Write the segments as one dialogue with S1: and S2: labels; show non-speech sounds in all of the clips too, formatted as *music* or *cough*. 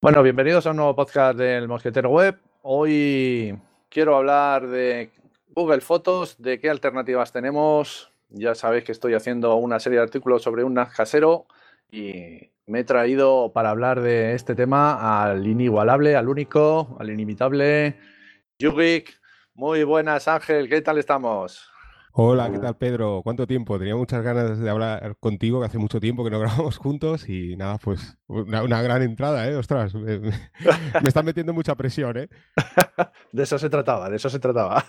S1: Bueno, bienvenidos a un nuevo podcast del Mosquetero Web. Hoy quiero hablar de Google Fotos, de qué alternativas tenemos. Ya sabéis que estoy haciendo una serie de artículos sobre un NAS casero y me he traído para hablar de este tema al inigualable, al único, al inimitable Yugik. Muy buenas, Ángel, ¿qué tal estamos?
S2: Hola, ¿qué tal Pedro? ¿Cuánto tiempo? Tenía muchas ganas de hablar contigo, que hace mucho tiempo que no *laughs* grabamos juntos y nada, pues una, gran entrada, ¿eh? Ostras, me, me, *laughs* están metiendo mucha presión, ¿eh? *laughs*
S1: De eso se trataba, de eso se trataba.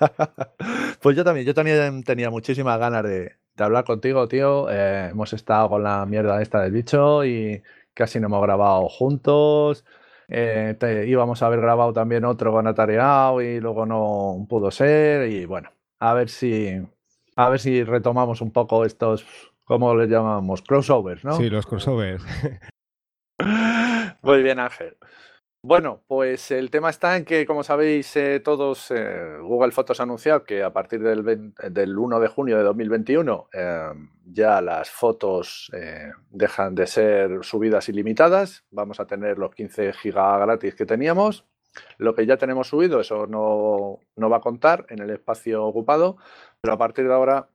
S1: Pues yo también, yo también tenía muchísimas ganas de, de hablar contigo, tío. Eh, hemos estado con la mierda esta del bicho y casi no hemos grabado juntos. Eh, te, íbamos a haber grabado también otro con Atareado y luego no pudo ser. Y bueno, a ver si a ver si retomamos un poco estos, ¿cómo les llamamos? Crossovers, ¿no?
S2: Sí, los crossovers. *laughs*
S1: Muy bien, Ángel. Bueno, pues el tema está en que, como sabéis eh, todos, eh, Google Fotos ha anunciado que a partir del, 20, del 1 de junio de 2021 eh, ya las fotos eh, dejan de ser subidas ilimitadas. Vamos a tener los 15 gigas gratis que teníamos. Lo que ya tenemos subido, eso no, no va a contar en el espacio ocupado, pero a partir de ahora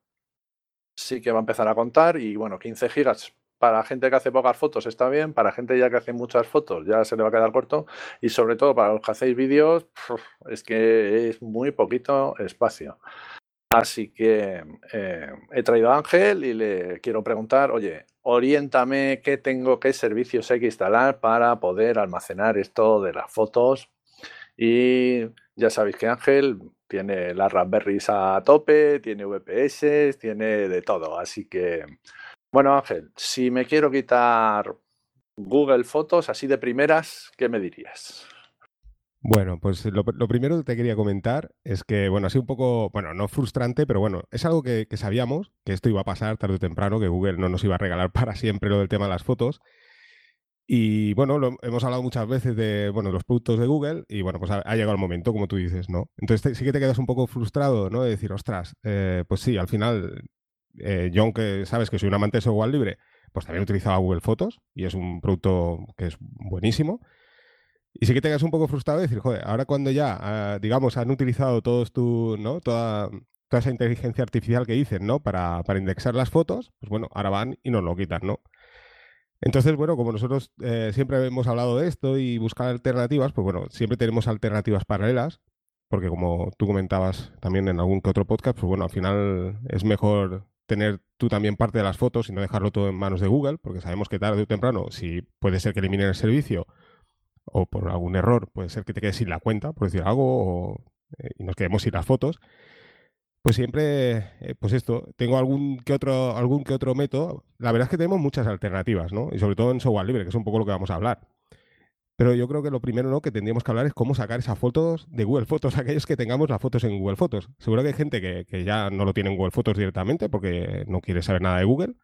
S1: sí que va a empezar a contar y bueno, 15 gigas para gente que hace pocas fotos está bien, para gente ya que hace muchas fotos ya se le va a quedar corto y sobre todo para los que hacéis vídeos es que es muy poquito espacio. Así que eh, he traído a Ángel y le quiero preguntar, oye, oriéntame qué tengo, qué servicios hay que instalar para poder almacenar esto de las fotos. Y ya sabéis que Ángel tiene las Raspberries a tope, tiene VPS, tiene de todo. Así que, bueno, Ángel, si me quiero quitar Google Fotos así de primeras, ¿qué me dirías?
S2: Bueno, pues lo, primero que te quería comentar es que, bueno, sido un poco, bueno, no frustrante, pero bueno, es algo que, sabíamos, que esto iba a pasar tarde o temprano, que Google no nos iba a regalar *laughs* para siempre lo del tema de las fotos. Y bueno, lo, hemos hablado muchas veces de bueno, los productos de Google y bueno, pues ha, llegado el momento, como tú dices, ¿no? Entonces sí que te quedas un poco frustrado, ¿no? De decir, ostras, eh, pues sí, al final, eh, yo aunque sabes que soy un amante de software libre, pues también utilizaba Google Fotos y es un producto que es buenísimo. Y sí que te quedas un poco frustrado de decir, joder, ahora cuando ya, uh, digamos, han utilizado todos tu, ¿no? Toda, toda esa inteligencia artificial que dicen, ¿no? Para, para indexar las fotos, pues bueno, ahora van y nos lo quitan, ¿no? Entonces, bueno, como nosotros eh, siempre hemos hablado de esto y buscar alternativas, pues bueno, siempre tenemos alternativas paralelas, porque como tú comentabas también en algún que otro podcast, pues bueno, al final es mejor tener tú también parte de las fotos y no dejarlo todo en manos de Google, porque sabemos que tarde o temprano, si puede ser que eliminen el servicio o por algún error, puede ser que te quedes sin la cuenta, por decir algo, o, eh, y nos quedemos sin las fotos. Pues siempre, eh, pues esto, tengo algún que otro, algún que otro método. La verdad es que tenemos muchas alternativas, ¿no? Y sobre todo en software libre, que es un poco lo que vamos a hablar. Pero yo creo que lo primero ¿no? que tendríamos que hablar es cómo sacar esas fotos de Google Fotos, *laughs* aquellos que tengamos las fotos en Google Fotos. Seguro que hay gente que, que ya no lo tiene en Google Fotos directamente porque no quiere saber nada de Google.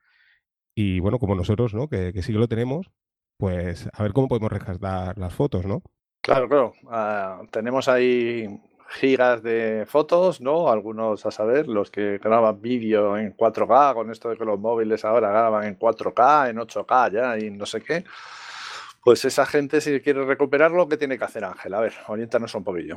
S2: Y bueno, como nosotros, ¿no? Que, sí que lo tenemos, pues a ver cómo podemos rescatar las fotos, ¿no?
S1: Claro, claro. Uh, tenemos ahí gigas de fotos, ¿no? Algunos a saber, los que graban vídeo en 4K, con esto de que los móviles ahora graban en 4K, en 8K ya y no sé qué. Pues esa gente, si quiere recuperarlo, ¿qué tiene que hacer Ángel? A ver, oriéntanos un poquillo.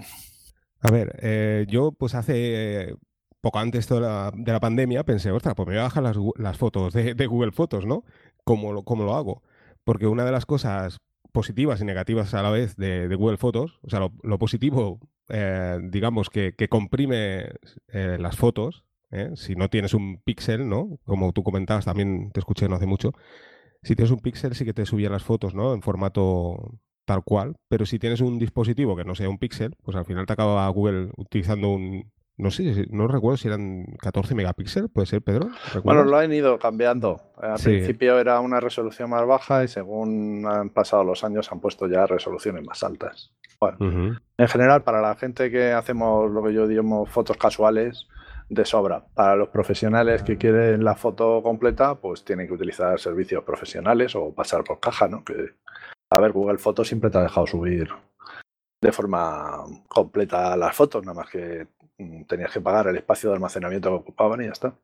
S2: A ver, eh, yo pues hace eh, poco antes de la, de la, pandemia pensé, ostras, pues me voy a bajar las, fotos de, Google Fotos, ¿no? ¿Cómo lo, ¿Cómo lo hago? Porque una de las cosas positivas y negativas a la vez de, Google Fotos, o sea, lo positivo eh, digamos, que, que comprime eh, las fotos, ¿eh? si no tienes un píxel, ¿no? Como tú comentabas, también te escuché no hace mucho. Si tienes un píxel sí que te subía las fotos, ¿no? En formato tal cual, pero si tienes un dispositivo que no sea un píxel, pues al final te acaba Google utilizando un, no sé, no recuerdo si eran 14 megapíxeles, ¿puede ser, Pedro?
S1: ¿Recuerdas? Bueno, lo han ido cambiando. Al sí. principio era una resolución más baja y según han pasado los años han puesto ya resoluciones más altas. Bueno, uh -huh. en general, para la gente que hacemos lo que yo digo fotos casuales, de sobra. Para los profesionales que quieren la foto completa, pues tienen que utilizar servicios profesionales o pasar por caja, ¿no? Que, a ver, Google Fotos siempre te ha dejado subir de forma completa las fotos, nada más que tenías que pagar el espacio de almacenamiento que ocupaban y ya está.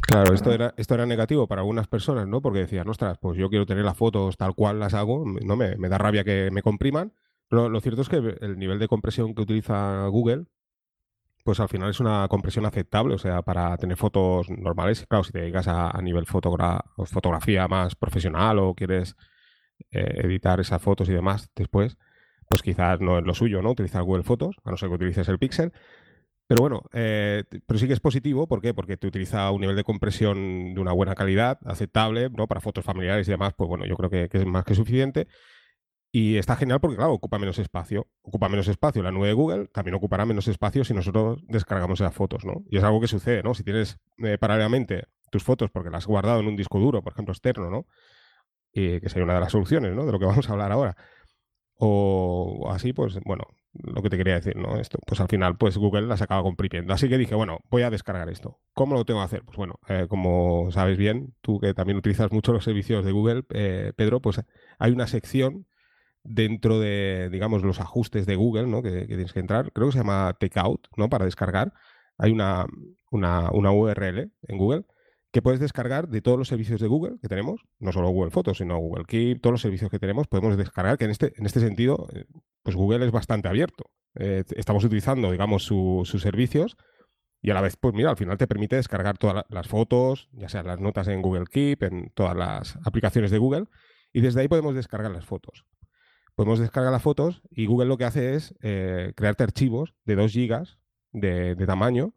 S2: Claro, esto era, esto era negativo para algunas personas, ¿no? Porque decían, ostras, pues yo quiero tener las fotos tal cual las hago, no me, da rabia que me compriman. Lo cierto es que el nivel de compresión que utiliza Google, pues al final es una compresión aceptable, o sea, para tener fotos normales. Claro, si te dedicas a, nivel fotografía más profesional o quieres eh, editar esas fotos y demás después, pues quizás no es lo suyo, ¿no? Utilizar Google Fotos, a no ser que utilices el Pixel. Pero bueno, eh, pero sí que es positivo, ¿por qué? Porque te utiliza un nivel de compresión de una buena calidad, aceptable, ¿no? Para fotos familiares y demás, pues bueno, yo creo que, es más que suficiente. Y está genial porque, claro, ocupa menos espacio. Ocupa menos espacio la nube de Google, también ocupará menos espacio si nosotros descargamos esas fotos, ¿no? Y es algo que sucede, ¿no? Si tienes eh, paralelamente tus fotos porque las has guardado en un disco duro, por ejemplo, externo, ¿no? Y que sería una de las soluciones, ¿no? De lo que *laughs* vamos a hablar ahora o así, pues bueno, lo que te quería decir, ¿no? Esto, pues al final, pues Google las acaba comprimiendo. Así que dije, bueno, voy a descargar esto. ¿Cómo lo tengo que hacer? Pues bueno, eh, como sabes bien, tú que también utilizas mucho los servicios de Google, eh, Pedro, pues hay una sección dentro de, digamos, los ajustes de Google, ¿no? Que, tienes que entrar. Creo que se llama Takeout, ¿no? Para descargar. Hay una, una, una URL en Google que puedes descargar de todos los servicios de Google que tenemos, no solo Google Fotos, sino Google Keep, todos los servicios que tenemos, podemos descargar, que en este, en este sentido, eh, pues Google es bastante abierto. Eh, estamos utilizando, digamos, sus servicios y a la vez, pues mira, al final te permite descargar todas las fotos, ya sean las notas en Google Keep, en todas las aplicaciones de Google, y desde ahí podemos descargar las fotos. Podemos descargar las fotos y Google lo que hace es eh, crearte archivos de 2 gigas de, de tamaño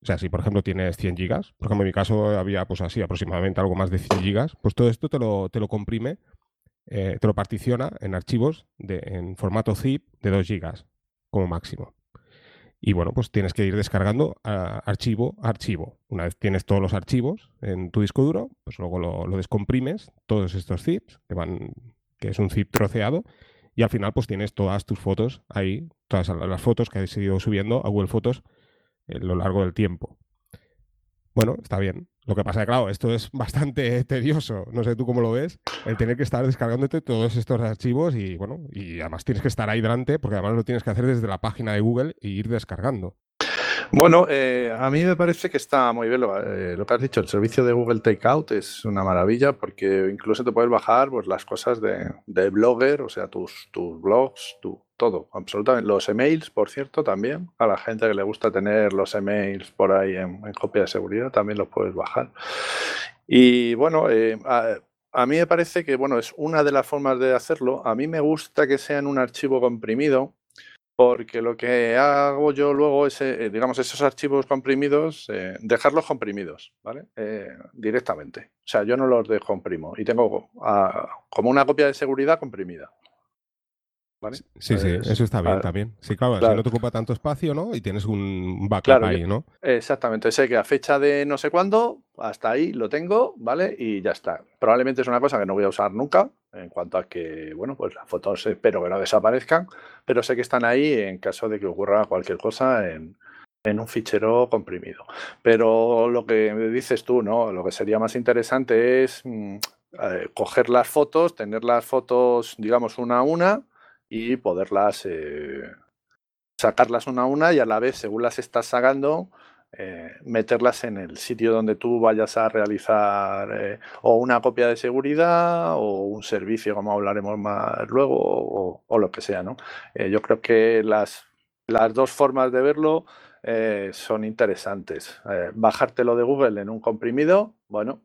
S2: o sea, si por ejemplo tienes 100 gigas, por ejemplo en mi caso había pues así aproximadamente algo más de 100 gigas, pues todo esto te lo, te lo comprime, eh, te lo particiona en archivos de, en formato zip de 2 gigas como máximo. Y bueno, pues tienes que ir descargando archivo a archivo. Una vez tienes todos los archivos en tu disco duro, pues luego lo, lo, descomprimes, todos estos zips, que van, que es un zip troceado, y al final pues tienes todas tus fotos ahí, todas las fotos que has ido subiendo a Google Fotos a lo largo del tiempo. Bueno, está bien. Lo que pasa es que, claro, esto es bastante *laughs* tedioso. No sé tú cómo lo ves, el tener que estar descargándote todos estos archivos y, bueno, y además tienes que estar ahí delante porque además lo tienes que hacer desde la página de Google e ir descargando.
S1: Bueno, eh, a mí me parece que está muy bien eh, lo, que has dicho. El servicio de Google Takeout es una maravilla porque incluso te puedes bajar pues, las cosas de, Blogger, o sea, tus, tus blogs, tu, todo, absolutamente. Los emails, por cierto, también. A la gente que le gusta tener los emails por ahí en, copia de seguridad, también los puedes bajar. Y bueno, eh, a, a, mí me parece que bueno, es una de las formas de hacerlo. A mí me gusta que sea en un archivo comprimido porque lo que hago yo luego es, eh, digamos, esos archivos comprimidos, eh, dejarlos comprimidos, ¿vale? Eh, directamente. O sea, yo no los descomprimo y tengo ah, como una copia de seguridad comprimida.
S2: Sí, sí, eso está bien también. Sí, claro, si no te ocupa tanto espacio, ¿no? Y tienes un backup ahí, ¿no?
S1: Exactamente, sé que a fecha de no sé cuándo, hasta ahí lo tengo, ¿vale? Y ya está. Probablemente es una cosa que no voy a usar nunca, en cuanto a que, bueno, pues las fotos espero que no desaparezcan, pero sé que están ahí en caso de que ocurra cualquier cosa en, en un fichero comprimido. Pero lo que dices tú, ¿no? Lo que sería más interesante es mm, eh, coger las fotos, tener las fotos, digamos, una a una y poderlas eh, sacarlas una a una y a la vez, según las estás sacando, eh, meterlas en el sitio donde tú vayas a realizar eh, o una copia de seguridad o un servicio, como hablaremos más luego, o, lo que sea. ¿no? yo creo que las, las dos formas de verlo son interesantes. bajártelo de Google en un comprimido, bueno,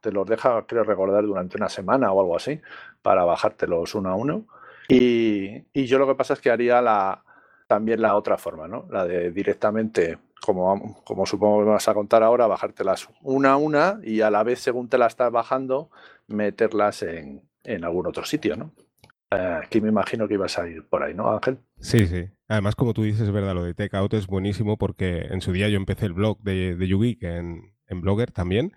S1: te los deja, creo recordar, durante una semana o algo así, para bajártelos uno a uno. Y, yo lo que pasa es que haría la, también la otra forma, ¿no? La de directamente, como, como supongo que me vas a contar ahora, bajártelas una a una y a la vez, según te las estás bajando, meterlas en, algún otro sitio, ¿no? Eh, aquí me imagino que ibas a ir por ahí, ¿no, Ángel?
S2: Sí, sí. Además, como tú dices, es verdad, lo de Takeout es buenísimo porque en su día yo empecé el blog de, de en, en Blogger también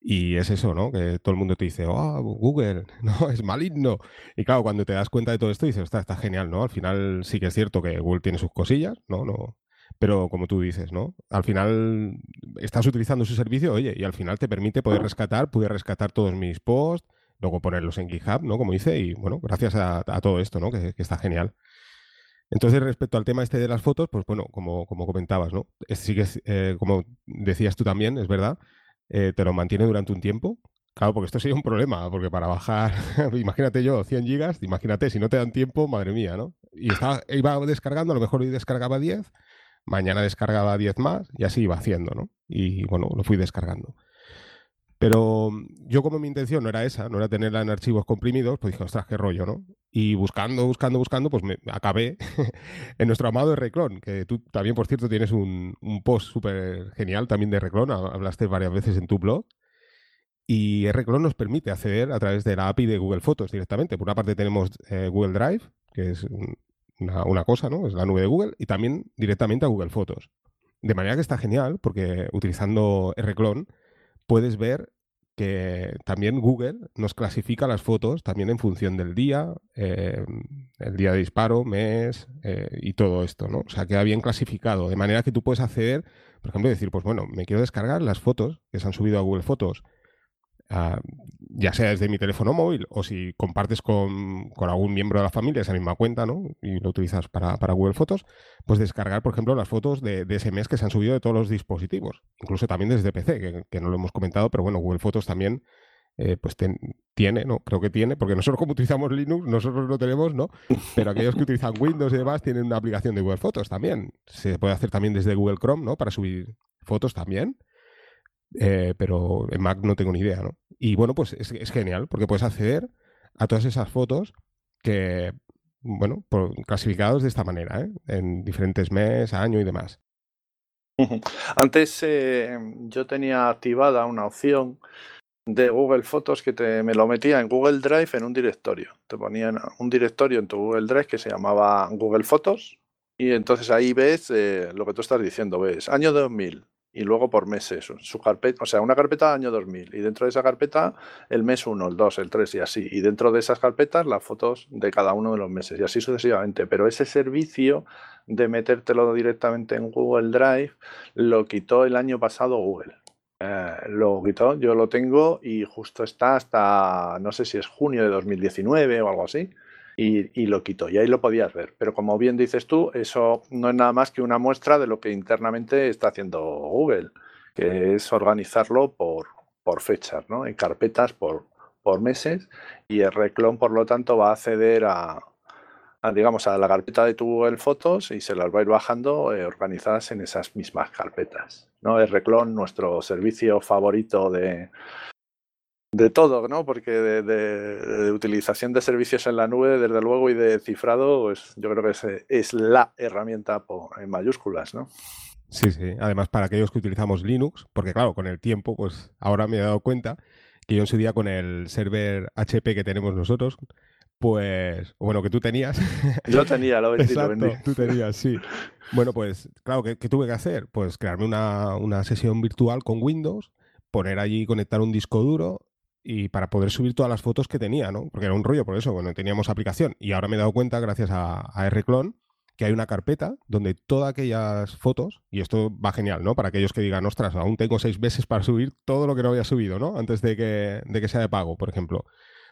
S2: y es eso, ¿no? Que todo el mundo te dice, oh, Google, *laughs* no, es maligno. Y claro, cuando te das cuenta de todo esto, dices, está, está genial, ¿no? Al final sí que es cierto que Google tiene sus cosillas, ¿no? no pero como tú dices, ¿no? Al final estás utilizando su servicio, oye, y al final te permite poder rescatar, pude rescatar todos mis posts, luego ponerlos en GitHub, ¿no? Como dice, y bueno, gracias a, todo esto, ¿no? Que, está genial. Entonces, respecto al tema este de las fotos, pues bueno, como, como comentabas, ¿no? Sí que, eh, como decías tú también, es verdad, eh, te lo mantiene durante un tiempo. Claro, porque esto sería un problema, porque para bajar, *laughs* imagínate yo, 100 gigas, imagínate, si no te dan tiempo, madre mía, ¿no? Y estaba, iba descargando, a lo mejor hoy descargaba 10, mañana descargaba 10 más y así iba haciendo, ¿no? Y bueno, lo fui descargando. Pero yo como mi intención no era esa, no era tenerla en archivos comprimidos, pues dije, ostras, qué rollo, ¿no? Y buscando, buscando, buscando, pues me acabé *laughs* en nuestro amado Reclon, que tú también, por cierto, tienes un, post súper genial también de Reclon, hablaste varias veces en tu blog. Y Reclon nos permite acceder a través de la API de Google Fotos directamente. Por una parte tenemos eh, Google Drive, que es una, cosa, ¿no? Es la nube de Google, y también directamente a Google Fotos. De manera que está genial, porque utilizando Reclon puedes ver que también Google nos clasifica las fotos también en función del día, eh, el día de disparo, mes eh, y todo esto, ¿no? O sea, queda bien clasificado, de manera que tú puedes acceder, por ejemplo, decir, pues bueno, me quiero descargar las fotos que se han subido a Google Fotos Ya sea desde mi teléfono móvil o si compartes con, algún miembro de la familia esa misma cuenta, ¿no? Y lo utilizas para, Google Fotos, pues descargar, por ejemplo, las fotos de, ese mes que se han subido de todos los dispositivos, incluso también desde PC, que, no lo hemos comentado, pero bueno, Google Fotos también eh, pues tiene, ¿no? Creo que tiene, porque nosotros como utilizamos Linux, nosotros lo tenemos, ¿no? Pero aquellos que utilizan Windows y demás tienen una aplicación de Google Fotos también. Se puede hacer también desde Google Chrome, ¿no? Para subir fotos también. Eh, pero en Mac no tengo ni idea, ¿no? Y bueno, pues es, genial, porque puedes acceder a todas esas fotos que, bueno, clasificados de esta manera, ¿eh? en diferentes meses, año y demás. *laughs*
S1: Antes eh, yo tenía activada una opción de Google Fotos que te, me lo metía en Google Drive en un directorio. Te ponían un directorio en tu Google Drive que se llamaba Google Fotos y entonces ahí ves lo que tú estás diciendo, ves año 2000, y luego por meses, su carpeta, o sea, una carpeta año 2000 y dentro de esa carpeta el mes 1, el 2, el 3 y así, y dentro de esas carpetas las fotos de cada uno de los meses y así sucesivamente, pero ese servicio de metértelo directamente en Google Drive lo quitó el año pasado Google. Eh, lo quitó, yo lo tengo y justo está hasta, no sé si es junio de 2019 o algo así y, lo quito. Y ahí lo podías ver. Pero como bien dices tú, eso no es nada más que una muestra de lo que internamente está haciendo Google, que es organizarlo por, por fechas, ¿no? En carpetas por, por meses. Y el reclon, por lo tanto, va a acceder a, digamos, a la carpeta de tu Google Fotos y se las va a ir bajando eh, organizadas en esas mismas carpetas. ¿no? El Reclon, nuestro servicio favorito de, de todo, ¿no? Porque de, utilización de servicios en la nube, desde luego, y de cifrado, pues yo creo que es, es la herramienta en mayúsculas, ¿no?
S2: Sí, sí. Además, para aquellos que utilizamos Linux, porque claro, con el tiempo, pues ahora me he dado cuenta que yo en su día con el server HP que tenemos nosotros, pues, bueno, que tú tenías. *laughs*
S1: Yo tenía, lo vendí, Exacto,
S2: tú tenías, sí. Bueno, pues, claro, ¿qué, tuve que hacer? Pues crearme una, una, sesión virtual con Windows, poner allí, conectar un disco duro, y para poder subir todas las fotos que tenía, ¿no? Porque era un rollo, por eso, bueno, teníamos aplicación. Y ahora me he dado cuenta, gracias a, a Rclone, que hay una carpeta donde todas aquellas fotos, y esto va genial, ¿no? Para aquellos que digan, ostras, aún tengo seis meses para subir todo lo que no había subido, ¿no? Antes de que, de que sea de pago, por ejemplo.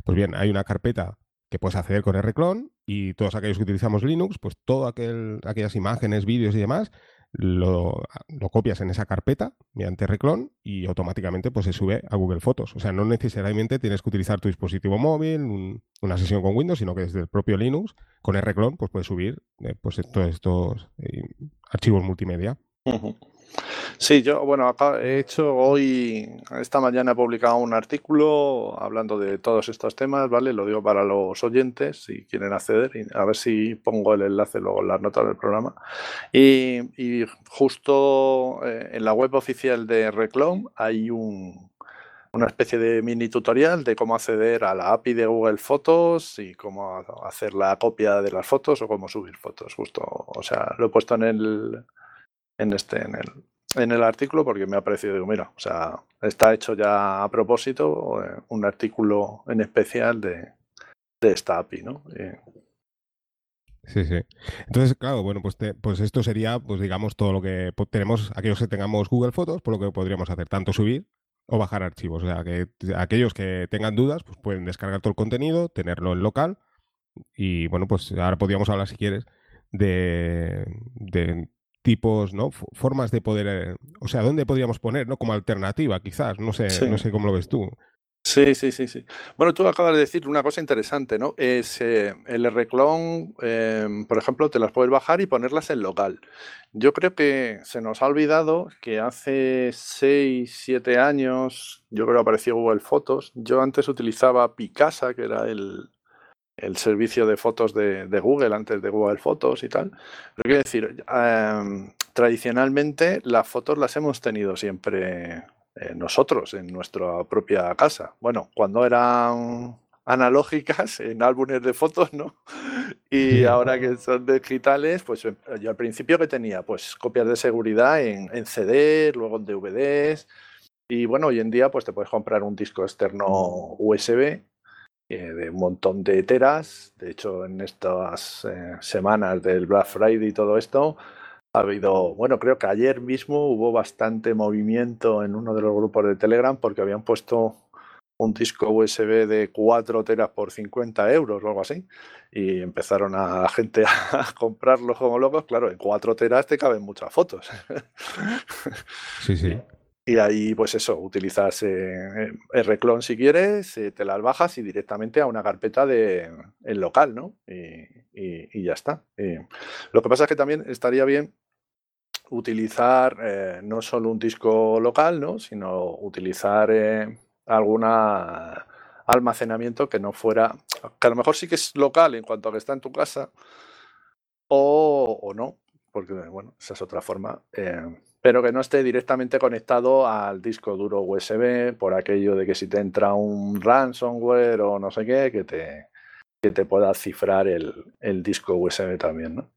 S2: Pues bien, hay una carpeta que puedes acceder con Rclone y todos aquellos que utilizamos Linux, pues todas aquellas imágenes, vídeos y demás, lo, copias en esa carpeta mediante Reclon y automáticamente pues se sube a Google Fotos. O sea, no necesariamente tienes que utilizar tu dispositivo móvil, una sesión con Windows, sino que desde el propio Linux, con Reclon, pues puedes subir eh, pues todos estos eh, archivos multimedia.
S1: Sí, yo, bueno, he hecho hoy, esta mañana he publicado un artículo hablando de todos estos temas, ¿vale? Lo digo para los oyentes si quieren acceder, y a ver si pongo el enlace luego en las notas del programa. Y, justo eh, en la web oficial de Reclone hay un, una especie de mini tutorial de cómo acceder a la API de Google Fotos y cómo hacer la copia de las fotos o cómo subir fotos, justo. O sea, lo he puesto en el en este, en el, en el artículo porque me ha parecido, digo, mira, o sea, está hecho ya a propósito eh, un artículo en especial de, de esta API, ¿no?
S2: Sí, sí. Entonces, claro, bueno, pues, pues esto sería, pues digamos, todo lo que tenemos, aquellos que tengamos Google Fotos, por lo que podríamos hacer, tanto subir o bajar archivos. O sea, que aquellos que tengan dudas, pues pueden descargar todo el contenido, tenerlo en local. Y bueno, pues ahora podríamos hablar, si quieres, de tipos, ¿no? formas de poder, eh, o sea, ¿dónde podríamos poner, ¿no? Como alternativa, quizás, no sé, no sé cómo lo ves tú.
S1: Sí, sí, sí, sí. Bueno, tú acabas de decir una cosa interesante, ¿no? Es eh, el reclon, em, por ejemplo, te las puedes bajar y ponerlas en local. Yo creo que se nos ha olvidado que hace 6, 7 años, yo creo que apareció Google Fotos. Yo antes utilizaba Picasa, que era el, el servicio de fotos de, Google antes de Google Fotos y tal. Pero quiero decir, em, tradicionalmente las fotos las hemos tenido siempre eh, nosotros en nuestra propia casa. Bueno, cuando eran analógicas *laughs* en álbumes de fotos, ¿no? Y *laughs* ahora que son digitales, pues eh, yo al principio que tenía, pues copias de seguridad en, en CD, luego en DVDs. Y bueno, hoy en día pues te puedes comprar un disco externo USB eh, de un montón de teras. De hecho, en estas eh, semanas del Black Friday y todo esto, ha habido, bueno, creo que ayer mismo hubo bastante movimiento en uno de los grupos de Telegram porque habían puesto un disco USB de 4 teras por 50 euros o algo así. Y empezaron a la gente *laughs* a comprarlos como locos. Claro, en 4 teras te caben muchas fotos.
S2: Sí, sí. *laughs*
S1: Y ahí, pues eso, utilizas eh, el reclon si quieres, eh, te las bajas y directamente a una carpeta de el local, ¿no? Y, ya está. lo que pasa es que también estaría bien utilizar eh, no solo un disco local, ¿no? Sino utilizar algún almacenamiento que no fuera, que a lo mejor sí que es local en cuanto a que está en tu casa, o, o no, porque bueno, esa es otra forma pero que no esté directamente conectado al disco duro USB por aquello de que si te entra un ransomware o no sé qué, que te, que te pueda cifrar el, disco USB también, ¿no?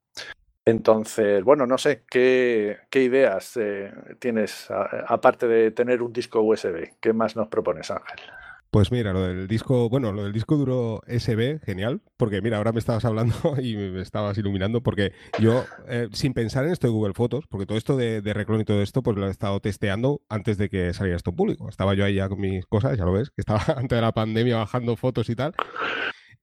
S1: Entonces, bueno, no sé, ¿qué, ideas eh, tienes aparte de tener un disco USB? ¿Qué más nos propones, Ángel?
S2: Pues mira, lo del disco, bueno, lo del disco duro SB, genial, porque mira, ahora me estabas hablando *laughs* y me estabas iluminando, porque yo, eh, sin pensar en esto de Google Fotos, porque todo esto de, de Reclon y todo esto, pues lo he estado testeando antes de que saliera esto público. Estaba yo ahí ya con mis cosas, ya lo ves, que estaba *laughs* antes de la pandemia bajando fotos y tal.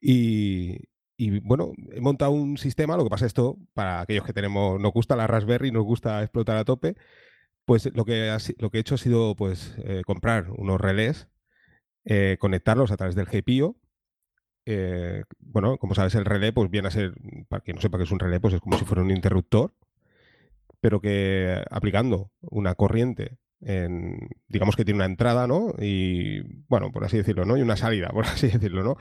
S2: Y, y bueno, he montado un sistema, lo que pasa esto, para aquellos que tenemos, nos gusta la Raspberry, nos gusta explotar a tope, pues lo que, lo que he hecho ha sido pues eh, comprar unos relés eh, conectarlos a través del GPIO. Eh, bueno, como sabes, el relé, pues viene a ser, para quien no sepa qué es un relé, pues es como si fuera un interruptor, pero que aplicando una corriente en, digamos que tiene una entrada, ¿no? Y, bueno, por así decirlo, ¿no? Y una salida, *laughs* por así decirlo, ¿no?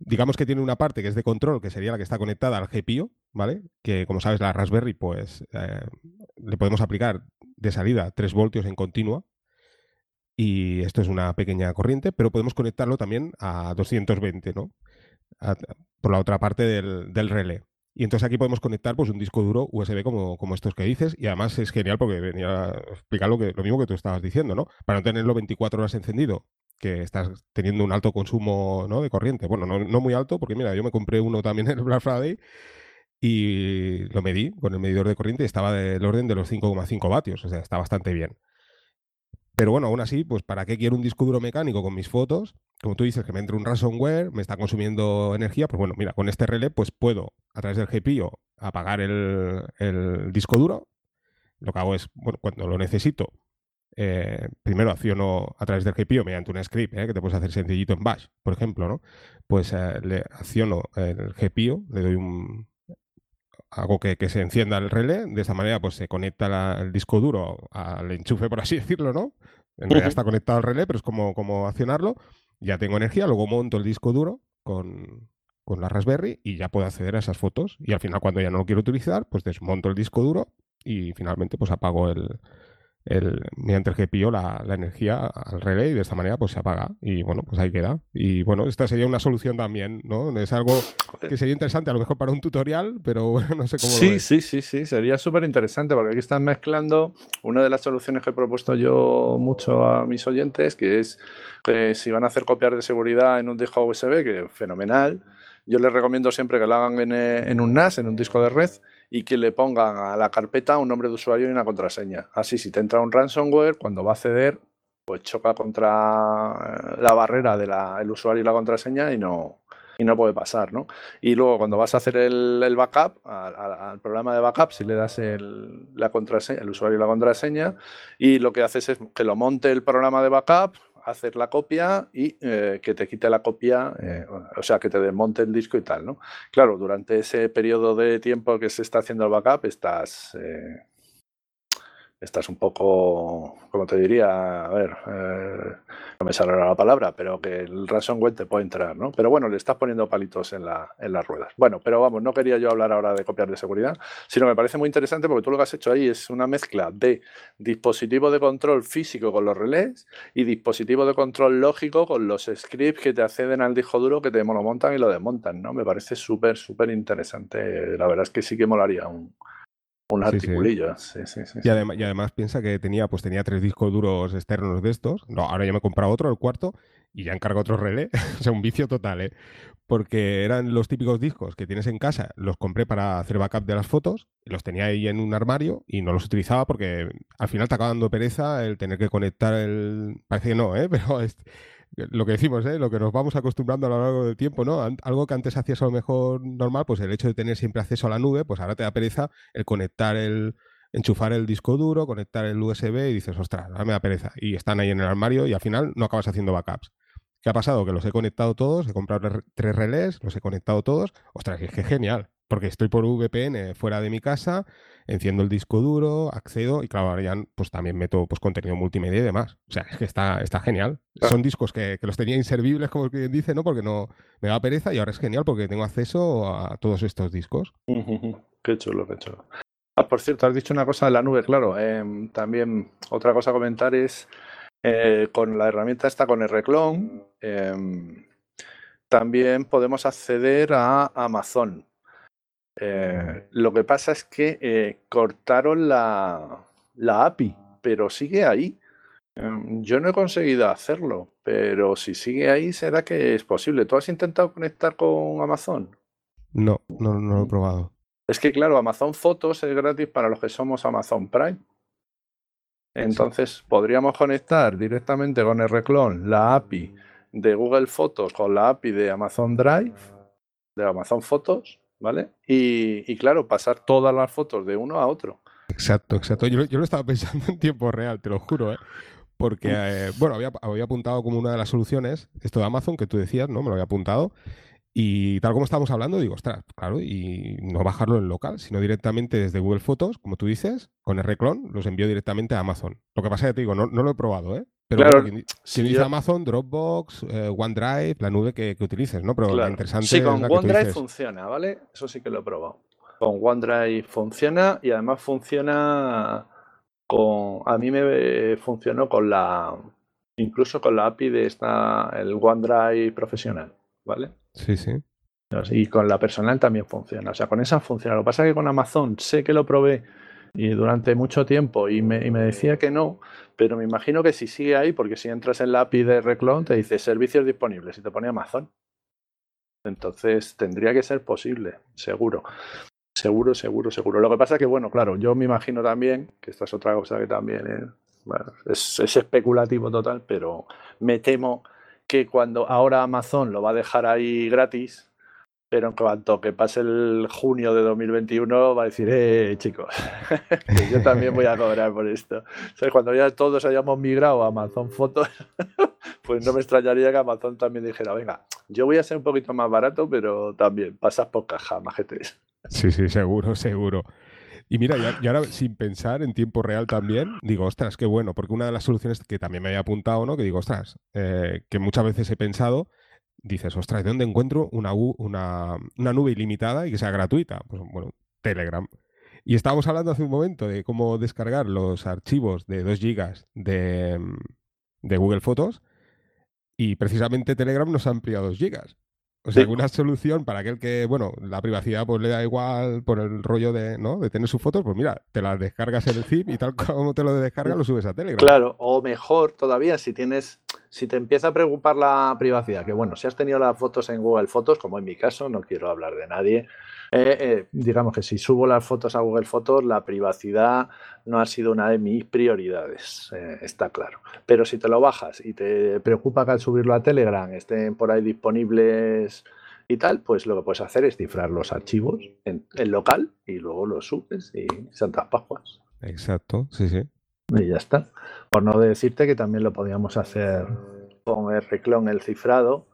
S2: Digamos que tiene una parte que es de control, que sería la que está conectada al GPIO, ¿vale? Que, como sabes, la Raspberry, pues, eh, le podemos aplicar de salida 3 voltios en continua, y esto es una pequeña corriente, pero podemos conectarlo también a 220, ¿no? por la otra parte del, relé. Y entonces aquí podemos conectar pues, un disco duro USB como, como estos que dices. Y además es genial porque venía a explicar lo, que, lo mismo que tú estabas diciendo, ¿no? Para no tenerlo 24 horas encendido, que estás teniendo un alto consumo de corriente. Bueno, no, no, muy alto, porque mira, yo me compré uno también en el Black Friday y lo medí con el medidor de corriente y estaba del orden de los 5,5 vatios. O sea, está bastante bien. Pero bueno, aún así, pues ¿para qué quiero un disco duro mecánico con mis fotos? Como tú dices, que me entre un ransomware, me está consumiendo energía, pues bueno, mira, con este relé pues puedo, a través del GPIO, apagar el, disco duro. Lo que hago es, bueno, cuando lo necesito, eh, primero acciono a través del GPIO mediante un script, eh, que te puedes hacer sencillito en Bash, por ejemplo, ¿no? Pues eh, le acciono el GPIO, le doy un, hago que, se encienda el relé, de esta manera pues se conecta el disco duro al enchufe, por así decirlo, ¿no? En realidad está conectado al relé, pero es como, como accionarlo. Ya tengo energía, luego monto el disco duro con, con la Raspberry y ya puedo acceder a esas fotos. Y al final, cuando ya no lo quiero utilizar, pues desmonto el disco duro y finalmente pues apago el, el, mediante el GPIO la, la, energía al relé y de esta manera pues se apaga y bueno, pues ahí queda. Y bueno, esta sería una solución también, ¿no? Es algo que sería interesante a lo mejor para un tutorial, pero *laughs* bueno, no sé cómo
S1: sí,
S2: lo.
S1: Sí, sí, sí, sería súper interesante porque aquí están mezclando una de las soluciones que he propuesto yo mucho a mis oyentes, que es que si van a hacer copiar de seguridad en un disco USB, que es fenomenal, yo les recomiendo siempre que lo hagan en, en un NAS, en un disco de red, y que le pongan a la carpeta un nombre de usuario y una contraseña. Así, si te entra un ransomware, cuando va a acceder, pues choca contra eh, la barrera del usuario y la contraseña y no, y no puede pasar, ¿no? Y luego cuando vas a hacer el, backup, al, programa de backup, si le das el, la contraseña, el usuario y la contraseña, y lo que haces es que lo monte el programa de backup, hacer la copia y eh, que te quite la copia, eh, o sea, que te desmonte el disco y tal, ¿no? Claro, durante ese periodo de tiempo que se está haciendo el backup, estás... Eh, estás un poco, como te diría, a ver, no me sale la palabra, pero que el ransomware te puede entrar, ¿no? Pero bueno, le estás poniendo palitos en, la, en las ruedas. Bueno, pero vamos, no quería yo hablar ahora de copias de seguridad, sino me parece muy interesante porque tú lo que has hecho ahí es una mezcla de dispositivo de control físico con los relés y dispositivo de control lógico con los scripts que te acceden al disco duro que te lo montan y lo desmontan, ¿no? Me parece súper, súper interesante. La verdad es que sí que molaría un, un articulillo, sí, sí, sí.
S2: Y, además, y, además, piensa que tenía, pues tenía tres discos duros externos de estos. No, ahora ya me he comprado otro, el cuarto, y ya encargo otro relé. *laughs* o sea, un vicio total, ¿eh? Porque eran los típicos discos que tienes en casa. Los compré para hacer backup de las fotos, los tenía ahí en un armario y no los utilizaba porque al final te acaba dando pereza el tener que conectar el. Parece que no, ¿eh? *laughs* Pero lo que decimos, ¿eh? lo que nos vamos acostumbrando a lo largo del tiempo, ¿no? Algo que antes hacías a lo mejor normal, pues el hecho de tener siempre acceso a la nube, pues ahora te da pereza el conectar el, enchufar el disco duro, conectar el USB y dices, ostras, ahora me da pereza. Y están ahí en el armario y al final no acabas haciendo backups. ¿Qué ha pasado? Que los he conectado todos, he comprado tres relés, los he conectado todos. Ostras, es que genial, porque estoy por VPN fuera de mi casa, enciendo el disco duro, accedo y claro, ahora ya pues también meto pues, contenido multimedia y demás. O sea, es que está, está genial. Son discos que, los tenía inservibles, como quien dice, ¿no? Porque no me da pereza y ahora es genial porque tengo acceso a todos estos discos.
S1: Qué chulo, qué chulo. Ah, por cierto, has dicho una cosa de la nube, claro. Em, también otra cosa a comentar es eh, con la herramienta esta, con el reclon, em, también podemos acceder a Amazon. Eh, lo que pasa es que eh, cortaron la, la, API, pero sigue ahí. Em, yo no he conseguido hacerlo, pero si sigue ahí, será que es posible. ¿Tú has intentado conectar con Amazon?
S2: No, no, no lo he probado.
S1: Es que, claro, Amazon Fotos es gratis para los que somos Amazon Prime. Entonces podríamos conectar directamente con el reclon la API de Google Fotos con la API de Amazon Drive, de Amazon Fotos, ¿vale? Y, claro, pasar todas las fotos de uno a otro.
S2: Exacto, exacto. Yo, lo estaba *laughs* pensando en tiempo real, te lo juro, ¿eh? Porque, eh, bueno, había, había, apuntado como una de las soluciones esto de Amazon que tú decías, ¿no? Me lo había apuntado. Y tal como estamos hablando, digo, ostras, claro, y no bajarlo en local, sino directamente desde Google Fotos, como tú dices, con el reclon, los envío directamente a Amazon. Lo que pasa es que te digo, no, no lo he probado, ¿eh? Pero claro, si dice Amazon, Dropbox, eh, OneDrive, la nube que, utilices, ¿no? Pero
S1: lo
S2: interesante
S1: Sí, con OneDrive funciona, ¿vale? Eso sí que lo he probado. Con OneDrive funciona y además funciona con. A mí me funcionó con la. Incluso con la API de esta, el OneDrive profesional, ¿vale?
S2: Sí, sí.
S1: Y con la personal también funciona. O sea, con esa funciona. Lo que pasa es que con Amazon sé que lo probé y durante mucho tiempo y me, decía que no, pero me imagino que si sigue ahí, porque si entras en la API de Reclon te dice servicios disponibles y te pone Amazon. Entonces tendría que ser posible, seguro. Seguro, seguro, seguro. Lo que pasa es que, bueno, claro, yo me imagino también, que esta es otra cosa que también es, es especulativo total, pero me temo que cuando ahora Amazon lo va a dejar ahí gratis, pero en cuanto que pase el junio de 2021 va a decir, eh, chicos, *laughs* yo también voy a cobrar por esto. cuando ya todos hayamos migrado a Amazon Fotos, *laughs* pues no me extrañaría que Amazon también dijera, venga, yo voy a ser un poquito más barato, pero también pasas por caja, majetes.
S2: Sí, sí, seguro, seguro. Y mira, y ahora sin pensar en tiempo real también, digo, ostras, qué bueno, porque una de las soluciones que también me había apuntado, ¿no? Que digo, ostras, eh, que muchas veces he pensado, dices, ostras, ¿de dónde encuentro una, una, una nube ilimitada y que sea gratuita? Pues bueno, Telegram. Y estábamos hablando hace un momento de cómo descargar los archivos de 2 gigas de, de Google Fotos y precisamente Telegram nos ha ampliado 2 gigas. O sea, alguna solución para aquel que, bueno, la privacidad pues le da igual por el rollo de, ¿no? de tener sus fotos, pues mira, te las descargas en el zip y tal *laughs* como te lo descargas lo subes a Telegram.
S1: Claro, o mejor todavía si tienes, si te empieza a preocupar la privacidad, que bueno, si has tenido las fotos en Google Fotos, como en mi caso, no quiero hablar de nadie, eh, eh, digamos que si subo las fotos a Google Fotos, la privacidad no ha sido una de mis prioridades, eh, está claro. Pero si te lo bajas y te preocupa que al subirlo a Telegram estén por ahí disponibles y tal, pues lo que puedes hacer es cifrar los archivos en, en local y luego los subes y Santas Pascuas.
S2: Exacto, sí, sí.
S1: Y ya está. Por no decirte que también lo podíamos hacer con Rclone el cifrado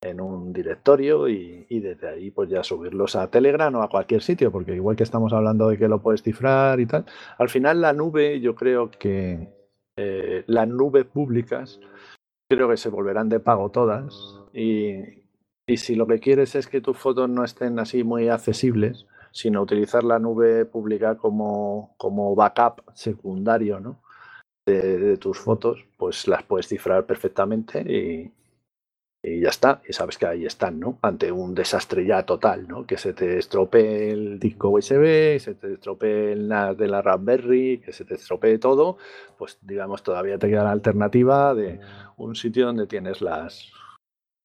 S1: en un directorio y, desde ahí pues ya subirlos a Telegram o a cualquier sitio, porque igual que estamos hablando de que lo puedes cifrar y tal, al final la nube, yo creo que eh, las nubes públicas creo que se volverán de pago todas y, y si lo que quieres es que tus fotos no estén así muy accesibles, sino utilizar la nube pública como, como backup secundario ¿no? de, tus fotos, pues las puedes cifrar perfectamente y, y, ya está. Y sabes que ahí están, ¿no? Ante un desastre ya total, ¿no? Que se te estropee el disco USB, se te estropee el NAS de la Raspberry, que se te estropee todo, pues digamos todavía te queda la alternativa de un sitio donde tienes las,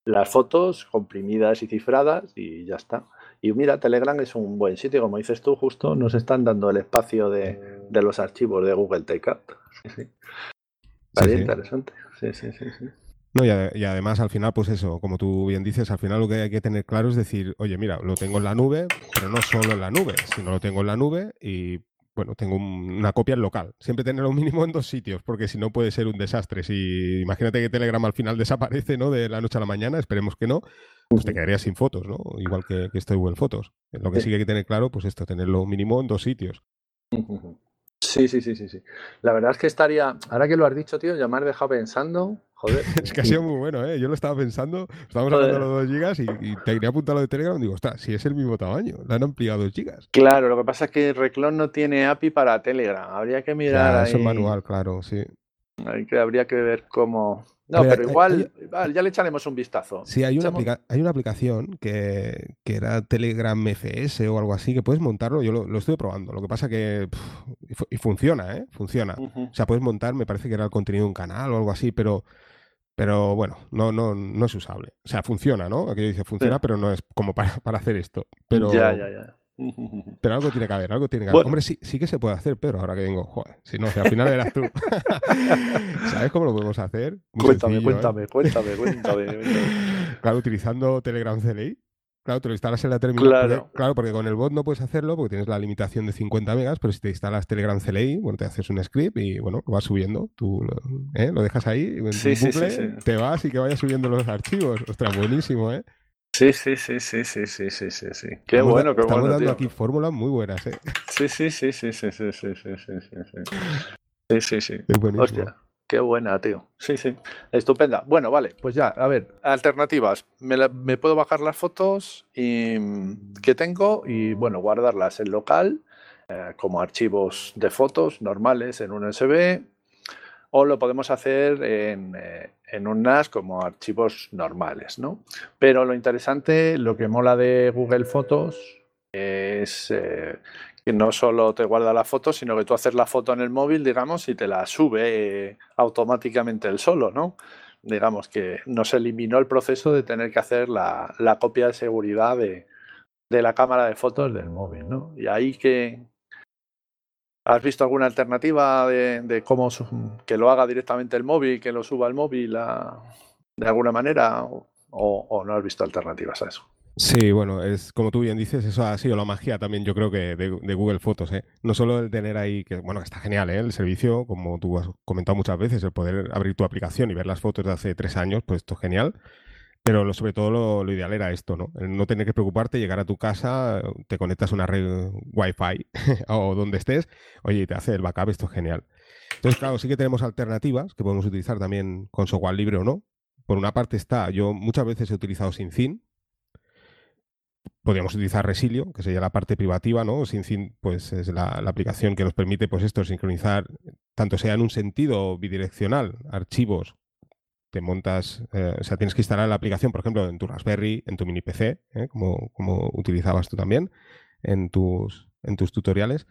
S1: las fotos comprimidas y cifradas y ya está. Y mira, Telegram es un buen sitio, como dices tú, justo nos están dando el espacio de, los archivos de Google Takeout. Sí, sí. Estaría interesante. Sí, sí, sí, sí.
S2: No, y, y, además al final, pues eso, como tú bien dices, al final lo que hay que tener claro es decir, oye, mira, lo tengo en la nube, pero no solo en la nube, sino lo tengo en la nube y bueno, tengo una copia en local. Siempre tenerlo mínimo en dos sitios, porque si no puede ser un desastre. Si imagínate que Telegram al final desaparece, ¿no? De la noche a la mañana, esperemos que no, pues te quedarías sin fotos, ¿no? Igual que, que este Google Fotos. Lo que sí que hay que tener claro, pues esto, tenerlo mínimo en dos sitios.
S1: Sí, sí, sí, sí, sí. La verdad es que estaría, ahora que lo has dicho, tío, ya me has dejado pensando *laughs*
S2: es que ha sido muy bueno, ¿eh? Yo lo estaba pensando, estábamos hablando de los 2 gigas y, te quería apuntar lo de Telegram y digo, está, si es el mismo tamaño, le han ampliado 2 gigas.
S1: Claro, lo que pasa es que Reclon no tiene API para Telegram, habría que mirar.
S2: Eso es manual, claro, sí.
S1: que, habría que ver cómo. No, pero, igual, ya le echaremos un vistazo.
S2: Sí, hay una, hay una aplicación que, que, era Telegram FS o algo así, que puedes montarlo, yo lo, estoy probando. Lo que pasa que. y funciona, ¿eh? Funciona. O sea, puedes montar, me parece que era el contenido de un canal o algo así, pero pero bueno, no, no, no es usable. O sea, funciona, ¿no? Aquí dice funciona, pero no es como para, *laughs* para, hacer esto. Pero,
S1: ya, ya, ya.
S2: Pero algo tiene que haber, algo tiene que haber. Hombre, sí, sí que se puede hacer, pero ahora que vengo, joder, si no, si al final eras tú. *laughs* ¿Sabes cómo lo podemos hacer?
S1: cuéntame, ¿eh? cuéntame, cuéntame, cuéntame,
S2: Claro, utilizando Telegram CLI. Claro, te lo instalas en la terminal.
S1: Claro.
S2: claro, porque con el bot no puedes hacerlo porque tienes la limitación de 50 megas, pero si te instalas Telegram CLI, bueno, te haces un script y bueno, lo vas subiendo. Tú lo, ¿eh? lo dejas ahí, en sí, bucle, te vas y que vayas subiendo los archivos. Ostras, buenísimo, ¿eh?
S1: Sí, sí, sí, sí, sí, sí, sí, sí, sí. Qué bueno, qué
S2: estamos
S1: bueno.
S2: dando aquí fórmulas muy buenas, ¿eh?
S1: Sí, sí, sí, sí, sí, sí, sí, sí, sí, sí. Sí, sí, sí.
S2: Es buenísimo. Hostia.
S1: Qué buena, tío. Sí, sí. Estupenda. Bueno, vale, pues ya, a ver, alternativas. Me, puedo bajar las fotos y, que tengo y, bueno, guardarlas en local eh, como archivos de fotos normales en un USB o lo podemos hacer en, eh, en, un NAS como archivos normales, ¿no? Pero lo interesante, lo que mola de Google Fotos es eh, que no solo te guarda la foto, sino que tú haces la foto en el móvil, digamos, y te la sube eh, automáticamente el solo, ¿no? Digamos que nos eliminó el proceso de tener que hacer la, copia de seguridad de, la cámara de fotos del móvil, ¿no? Y ahí que... ¿Has visto alguna alternativa de, cómo que lo haga directamente el móvil, que lo suba al móvil de alguna manera? o no has visto alternativas a eso?
S2: Sí, bueno, es como tú bien dices, eso ha sido la magia también, yo creo que de, Google Fotos, ¿eh? No solo el tener ahí, que bueno, está genial, ¿eh? El servicio, como tú has comentado muchas veces, el poder abrir tu aplicación y ver las fotos de hace tres años, pues esto es genial. Pero sobre todo lo, ideal era esto, ¿no? El no tener que preocuparte, llegar a tu casa, te conectas a una red Wi-Fi *laughs* o donde estés, oye, te hace el backup, esto es genial. Entonces, claro, sí que tenemos alternativas que podemos utilizar también con software libre o no. Por una parte está, yo muchas veces he utilizado SyncIn, podríamos utilizar Resilio, que sería la parte privativa, ¿no? SyncIn, pues es la, aplicación que nos permite, pues esto, sincronizar, tanto sea en un sentido bidireccional, archivos, te montas, eh, o sea, tienes que instalar la aplicación, por ejemplo, en tu Raspberry, en tu mini PC, ¿eh? como, como utilizabas tú también en tus, en tus tutoriales,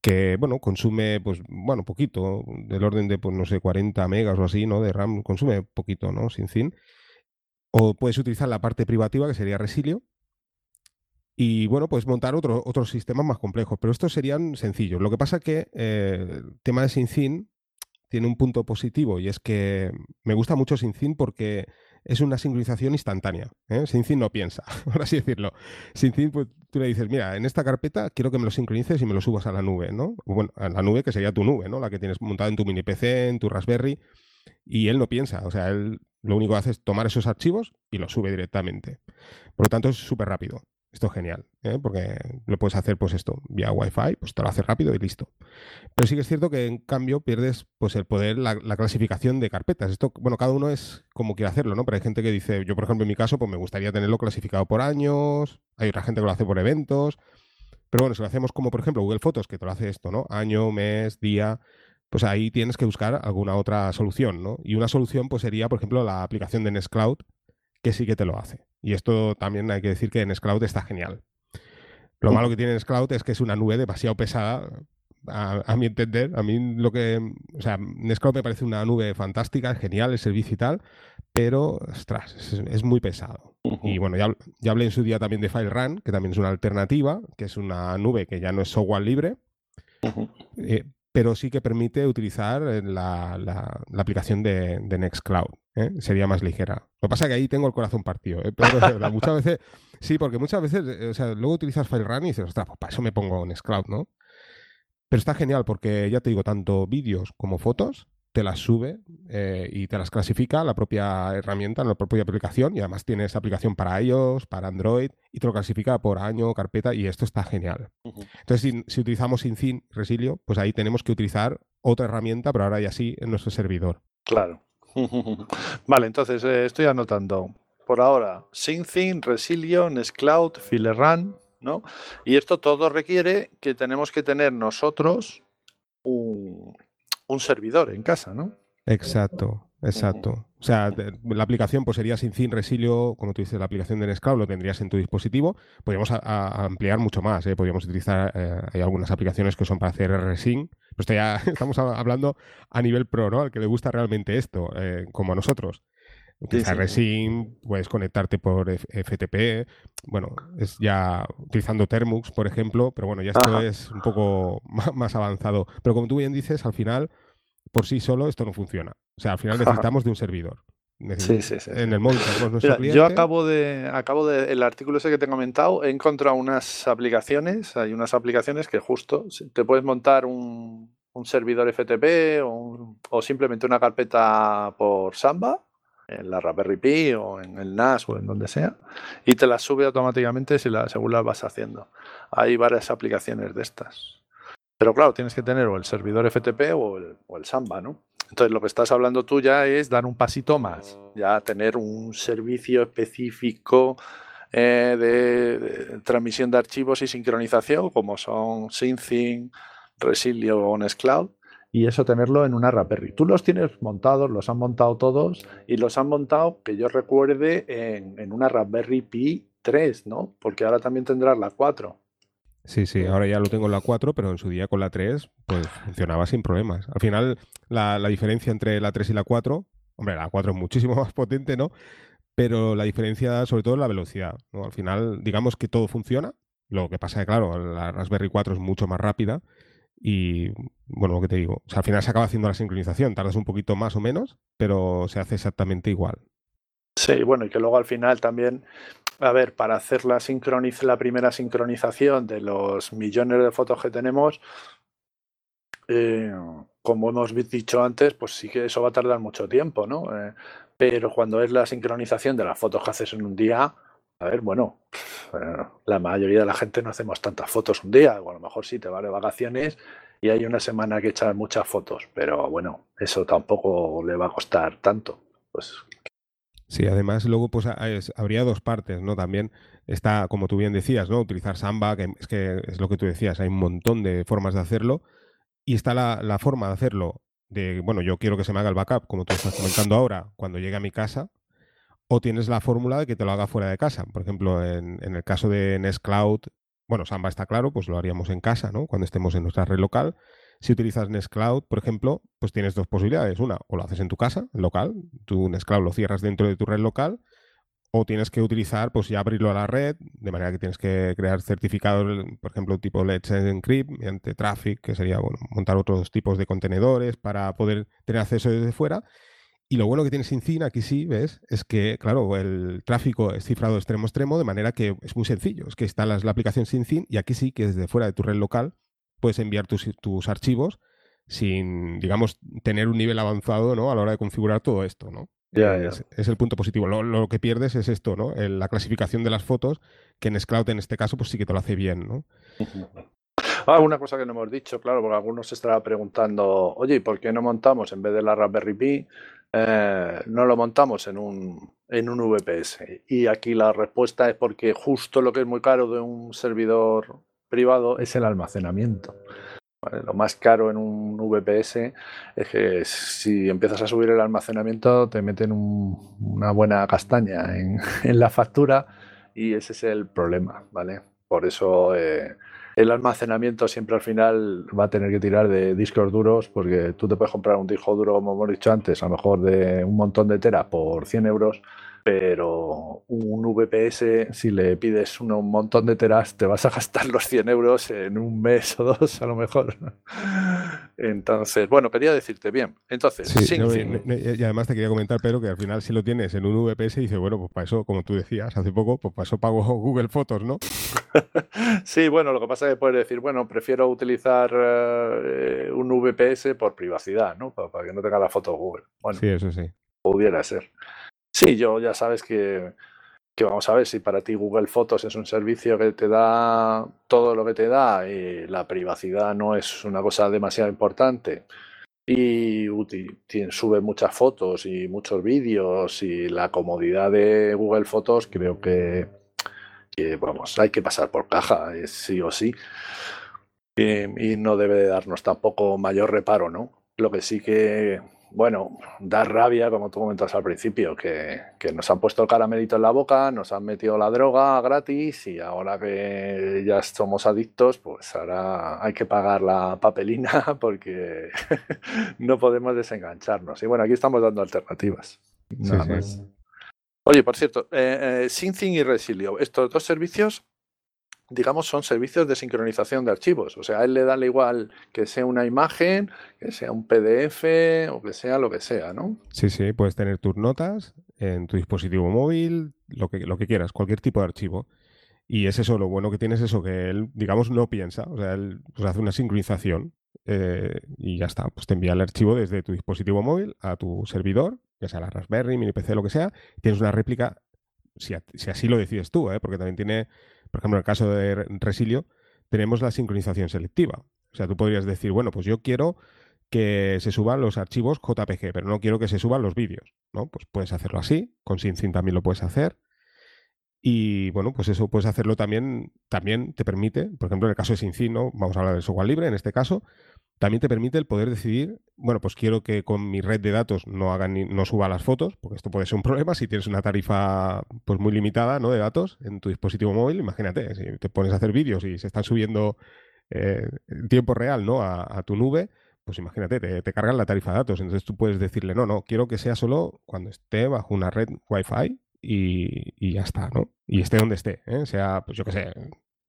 S2: que, bueno, consume, pues, bueno, poquito, del orden de, pues, no sé, 40 megas o así, ¿no? De RAM, consume poquito, ¿no? SyncIn. O puedes utilizar la parte privativa, que sería Resilio, y bueno, pues montar otro, otros sistemas más complejos, pero estos serían sencillos. Lo que pasa que eh, el tema de SyncIn tiene un punto positivo y es que me gusta mucho SyncIn porque es una sincronización instantánea. ¿eh? SyncIn no piensa, *laughs* por así decirlo. SyncIn, pues tú le dices, mira, en esta carpeta quiero que me lo sincronices y me lo subas a la nube, ¿no? Bueno, a la nube que sería tu nube, ¿no? La que tienes montada en tu mini PC, en tu Raspberry. Y él no piensa, o sea, él lo único que hace es tomar esos archivos y los sube directamente. Por lo tanto, es súper rápido. Esto es genial, ¿eh? porque lo puedes hacer, pues esto, vía Wi-Fi, pues te lo hace rápido y listo. Pero sí que es cierto que en cambio pierdes, pues el poder, la, clasificación de carpetas. Esto, bueno, cada uno es como quiere hacerlo, ¿no? Pero hay gente que dice, yo por ejemplo en mi caso, pues me gustaría tenerlo clasificado por años. Hay otra gente que lo hace por eventos. Pero bueno, si lo hacemos como por ejemplo Google Fotos, que te lo hace esto, ¿no? Año, mes, día, pues ahí tienes que buscar alguna otra solución, ¿no? Y una solución pues sería, por ejemplo, la aplicación de Nextcloud, que sí que te lo hace. Y esto también hay que decir que Nextcloud está genial. Lo malo que tiene Nextcloud es que es una nube demasiado pesada, a, mi entender. A mí lo que... O sea, Nextcloud me parece una nube fantástica, genial el servicio y tal, pero, ostras, es, muy pesado. Y bueno, ya, ya, hablé en su día también de FileRun, que también es una alternativa, que es una nube que ya no es software libre, pero sí que permite utilizar eh, la, la, aplicación de, de Nextcloud. ¿eh? Sería más ligera. Lo que pasa es que ahí tengo el corazón partido. ¿eh? muchas veces, *laughs* sí, porque muchas veces, o sea, luego utilizas FileRun y dices, ostras, pues para eso me pongo Nextcloud, ¿no? Pero está genial porque ya te digo, tanto vídeos como fotos te las sube eh, y te las clasifica la propia herramienta, la propia aplicación, y además tienes aplicación para iOS, para Android, y te lo clasifica por año, carpeta, y esto está genial. Entonces, si, si utilizamos Syncin Resilio, pues ahí tenemos que utilizar otra herramienta, pero ahora ya sí en nuestro servidor.
S1: Claro. *laughs* vale, entonces eh, estoy anotando. Por ahora, Syncin, Resilio, Nextcloud, Filerun, ¿no? Y esto todo requiere que tenemos que tener nosotros un, un servidor en casa, ¿no?
S2: Exacto, exacto. O sea, la aplicación pues sería sin fin Resilio, como tú dices, la aplicación de Nextcloud lo tendrías en tu dispositivo. Podríamos ampliar mucho más, ¿eh? podríamos utilizar, eh, hay algunas aplicaciones que son para hacer RSync. Pues ya *laughs* estamos hablando a nivel pro, ¿no? Al que le gusta realmente esto, eh, como a nosotros. Utilizar RSync, puedes conectarte por FTP, bueno, es ya utilizando Termux, por ejemplo, pero bueno, ya esto es un poco *laughs* más avanzado. Pero como tú bien dices, al final por sí solo esto no funciona. O sea, al final necesitamos de un servidor.
S1: Sí, sí, sí.
S2: En el móvil
S1: Yo acabo de, acabo de, el artículo ese que te he comentado, he encontrado unas aplicaciones, hay unas aplicaciones que justo te puedes montar un, servidor FTP o, o, simplemente una carpeta por Samba en la Raspberry Pi o en el NAS o en donde sea y te las sube automáticamente si la, según las vas haciendo. Hay varias aplicaciones de estas. Pero claro, tienes que tener o el servidor FTP o el, Samba, ¿no? Entonces lo que estás hablando tú ya es dar un pasito más, ya tener un servicio específico eh, de, transmisión de archivos y sincronización, como son SyncThing, Resilio o Nextcloud, y eso tenerlo en una Raspberry. Tú los tienes montados, los han montado todos y los han montado, que yo recuerde, en, en una Raspberry Pi 3, ¿no? Porque ahora también tendrás la 4.
S2: Sí, sí, ahora ya lo tengo en la 4, pero en su día con la 3, pues funcionaba sin problemas. Al final, la, diferencia entre la 3 y la 4, hombre, la 4 es muchísimo *laughs* más potente, ¿no? Pero la diferencia, sobre todo, es la velocidad. Al final, digamos que todo funciona. Lo que pasa es que, claro, la Raspberry 4 es mucho más rápida y, bueno, lo que te digo, al final se acaba haciendo la sincronización. Tardas un poquito más o menos, pero se hace exactamente igual.
S1: Sí, bueno, y que luego al final también a ver, para hacer la, la primera sincronización de los millones de fotos que tenemos, eh, como hemos dicho antes, pues sí que eso va a tardar mucho tiempo, ¿no? Eh, pero cuando es la sincronización de las fotos que haces en un día, a ver, bueno, *laughs* eh, la mayoría de la gente no hacemos tantas fotos un día, o a lo mejor sí te vale vacaciones y hay una semana que echar muchas fotos, pero bueno, eso tampoco le va a costar tanto. Pues
S2: Sí, además luego pues habría dos partes, ¿no? También está, como tú bien decías, ¿no? Utilizar Samba, que es que es lo que tú decías, hay un montón de formas de hacerlo. Y está la, forma de hacerlo de, bueno, yo quiero que se me haga el backup, como tú estás comentando ahora, cuando llegue a mi casa, o tienes la fórmula de que te lo haga fuera de casa. Por ejemplo, en, en el caso de Nextcloud, bueno, Samba está claro, pues lo haríamos en casa, ¿no? Cuando estemos en nuestra red local. Si utilizas Nextcloud, por ejemplo, pues tienes dos posibilidades. Una, o lo haces en tu casa, local, tu Nextcloud lo cierras dentro de tu red local, o tienes que utilizar, pues ya abrirlo a la red, de manera que tienes que crear certificados, por ejemplo, tipo Let's Encrypt, mediante Traffic, que sería bueno, montar otros tipos de contenedores para poder tener acceso desde fuera. Y lo bueno que tiene SyncIn, aquí sí, ¿ves? Es que, claro, el tráfico es cifrado extremo a extremo, de manera que es muy sencillo. Es que instalas la aplicación SyncIn y aquí sí que desde fuera de tu red local puedes enviar tus, tus archivos sin, digamos, tener un nivel avanzado ¿no? a la hora de configurar todo esto, ¿no? Es, el punto positivo. Lo, que pierdes es esto, ¿no? la clasificación de las fotos, que en Scloud en este caso, pues sí que te lo hace bien, ¿no?
S1: Ah, una cosa que no hemos dicho, claro, porque algunos se estará preguntando, oye, ¿por qué no montamos en vez de la Raspberry Pi, eh, no lo montamos en un, en un VPS? Y aquí la respuesta es porque justo lo que es muy caro de un servidor privado es el almacenamiento. Lo más caro en un VPS es que si empiezas a subir el almacenamiento te meten una buena castaña *laughs* en, la factura y ese es el problema, ¿vale? Por eso eh, el almacenamiento siempre al final va a tener que tirar de discos duros porque tú te puedes comprar un disco duro, como hemos dicho antes, a lo mejor de un montón de tera por 100 euros pero un VPS, si le pides un montón de teras, te vas a gastar los 100 euros en un mes o dos, a lo mejor. Entonces, bueno, quería decirte bien. Entonces, sí,
S2: y además te quería comentar, pero que al final si lo tienes en un VPS, dice, bueno, pues para eso, como tú decías hace poco, pues para eso pago *laughs* Google Fotos, ¿no? *laughs*
S1: sí, bueno, lo que pasa es que puedes decir, bueno, prefiero utilizar eh, un VPS por privacidad, ¿no? Para, que no tenga la foto Google. Bueno,
S2: sí, eso sí.
S1: Pudiera ser. Sí, yo ya sabes que, vamos a ver si para ti Google Fotos es un servicio que te da todo lo que te da y la privacidad no es una cosa demasiado importante y sube muchas fotos y muchos vídeos y la comodidad de Google Fotos creo que, vamos, hay que pasar por caja, sí o sí. Y, y no debe darnos tampoco mayor reparo, ¿no? Lo que sí que bueno, da rabia, como tú comentas al principio, que, nos han puesto el caramelito en la boca, nos han metido la droga gratis y ahora que ya somos adictos, pues ahora hay que pagar la papelina *laughs* porque *laughs* no podemos desengancharnos. Y bueno, aquí estamos dando alternativas. Oye, por cierto, eh, eh y Resilio, estos dos servicios digamos, son servicios de sincronización de archivos. O sea, a él le da igual que sea una imagen, que sea un PDF o que sea lo que sea, ¿no?
S2: Sí, sí, puedes tener tus notas en tu dispositivo móvil, lo que, lo que quieras, cualquier tipo de archivo. Y es eso, lo bueno que tiene es eso, que él, digamos, no piensa. O sea, él pues, hace una sincronización eh, y ya está. Pues te envía el archivo desde tu dispositivo móvil a tu servidor, ya sea la Raspberry, mini PC, lo que sea. Tienes una réplica, si, así lo decides tú, ¿eh? porque también tiene por ejemplo, en el caso de Resilio, tenemos la sincronización selectiva. O sea, tú podrías decir, bueno, pues yo quiero que se suban los archivos JPG, pero no quiero que se suban los vídeos, ¿no? Pues puedes hacerlo así, con SyncIn también lo puedes hacer. Y bueno, pues eso puedes hacerlo también, también te permite, por ejemplo, en el caso de SyncIn, ¿no? Vamos a hablar de software libre en este caso, también te permite el poder decidir, bueno, pues quiero que con mi red de datos no hagan ni, no suba las fotos, porque esto puede ser un *laughs* problema si tienes una tarifa pues muy limitada ¿no? de datos en tu dispositivo móvil. Imagínate, si te pones a hacer vídeos y se están subiendo eh, en tiempo real ¿no? A, tu nube, pues imagínate, te, cargan la tarifa de datos. Entonces tú puedes decirle, no, no, quiero que sea solo cuando esté bajo una red Wi-Fi y, y ya está, ¿no? Y esté donde esté, ¿eh? sea, pues yo qué sé,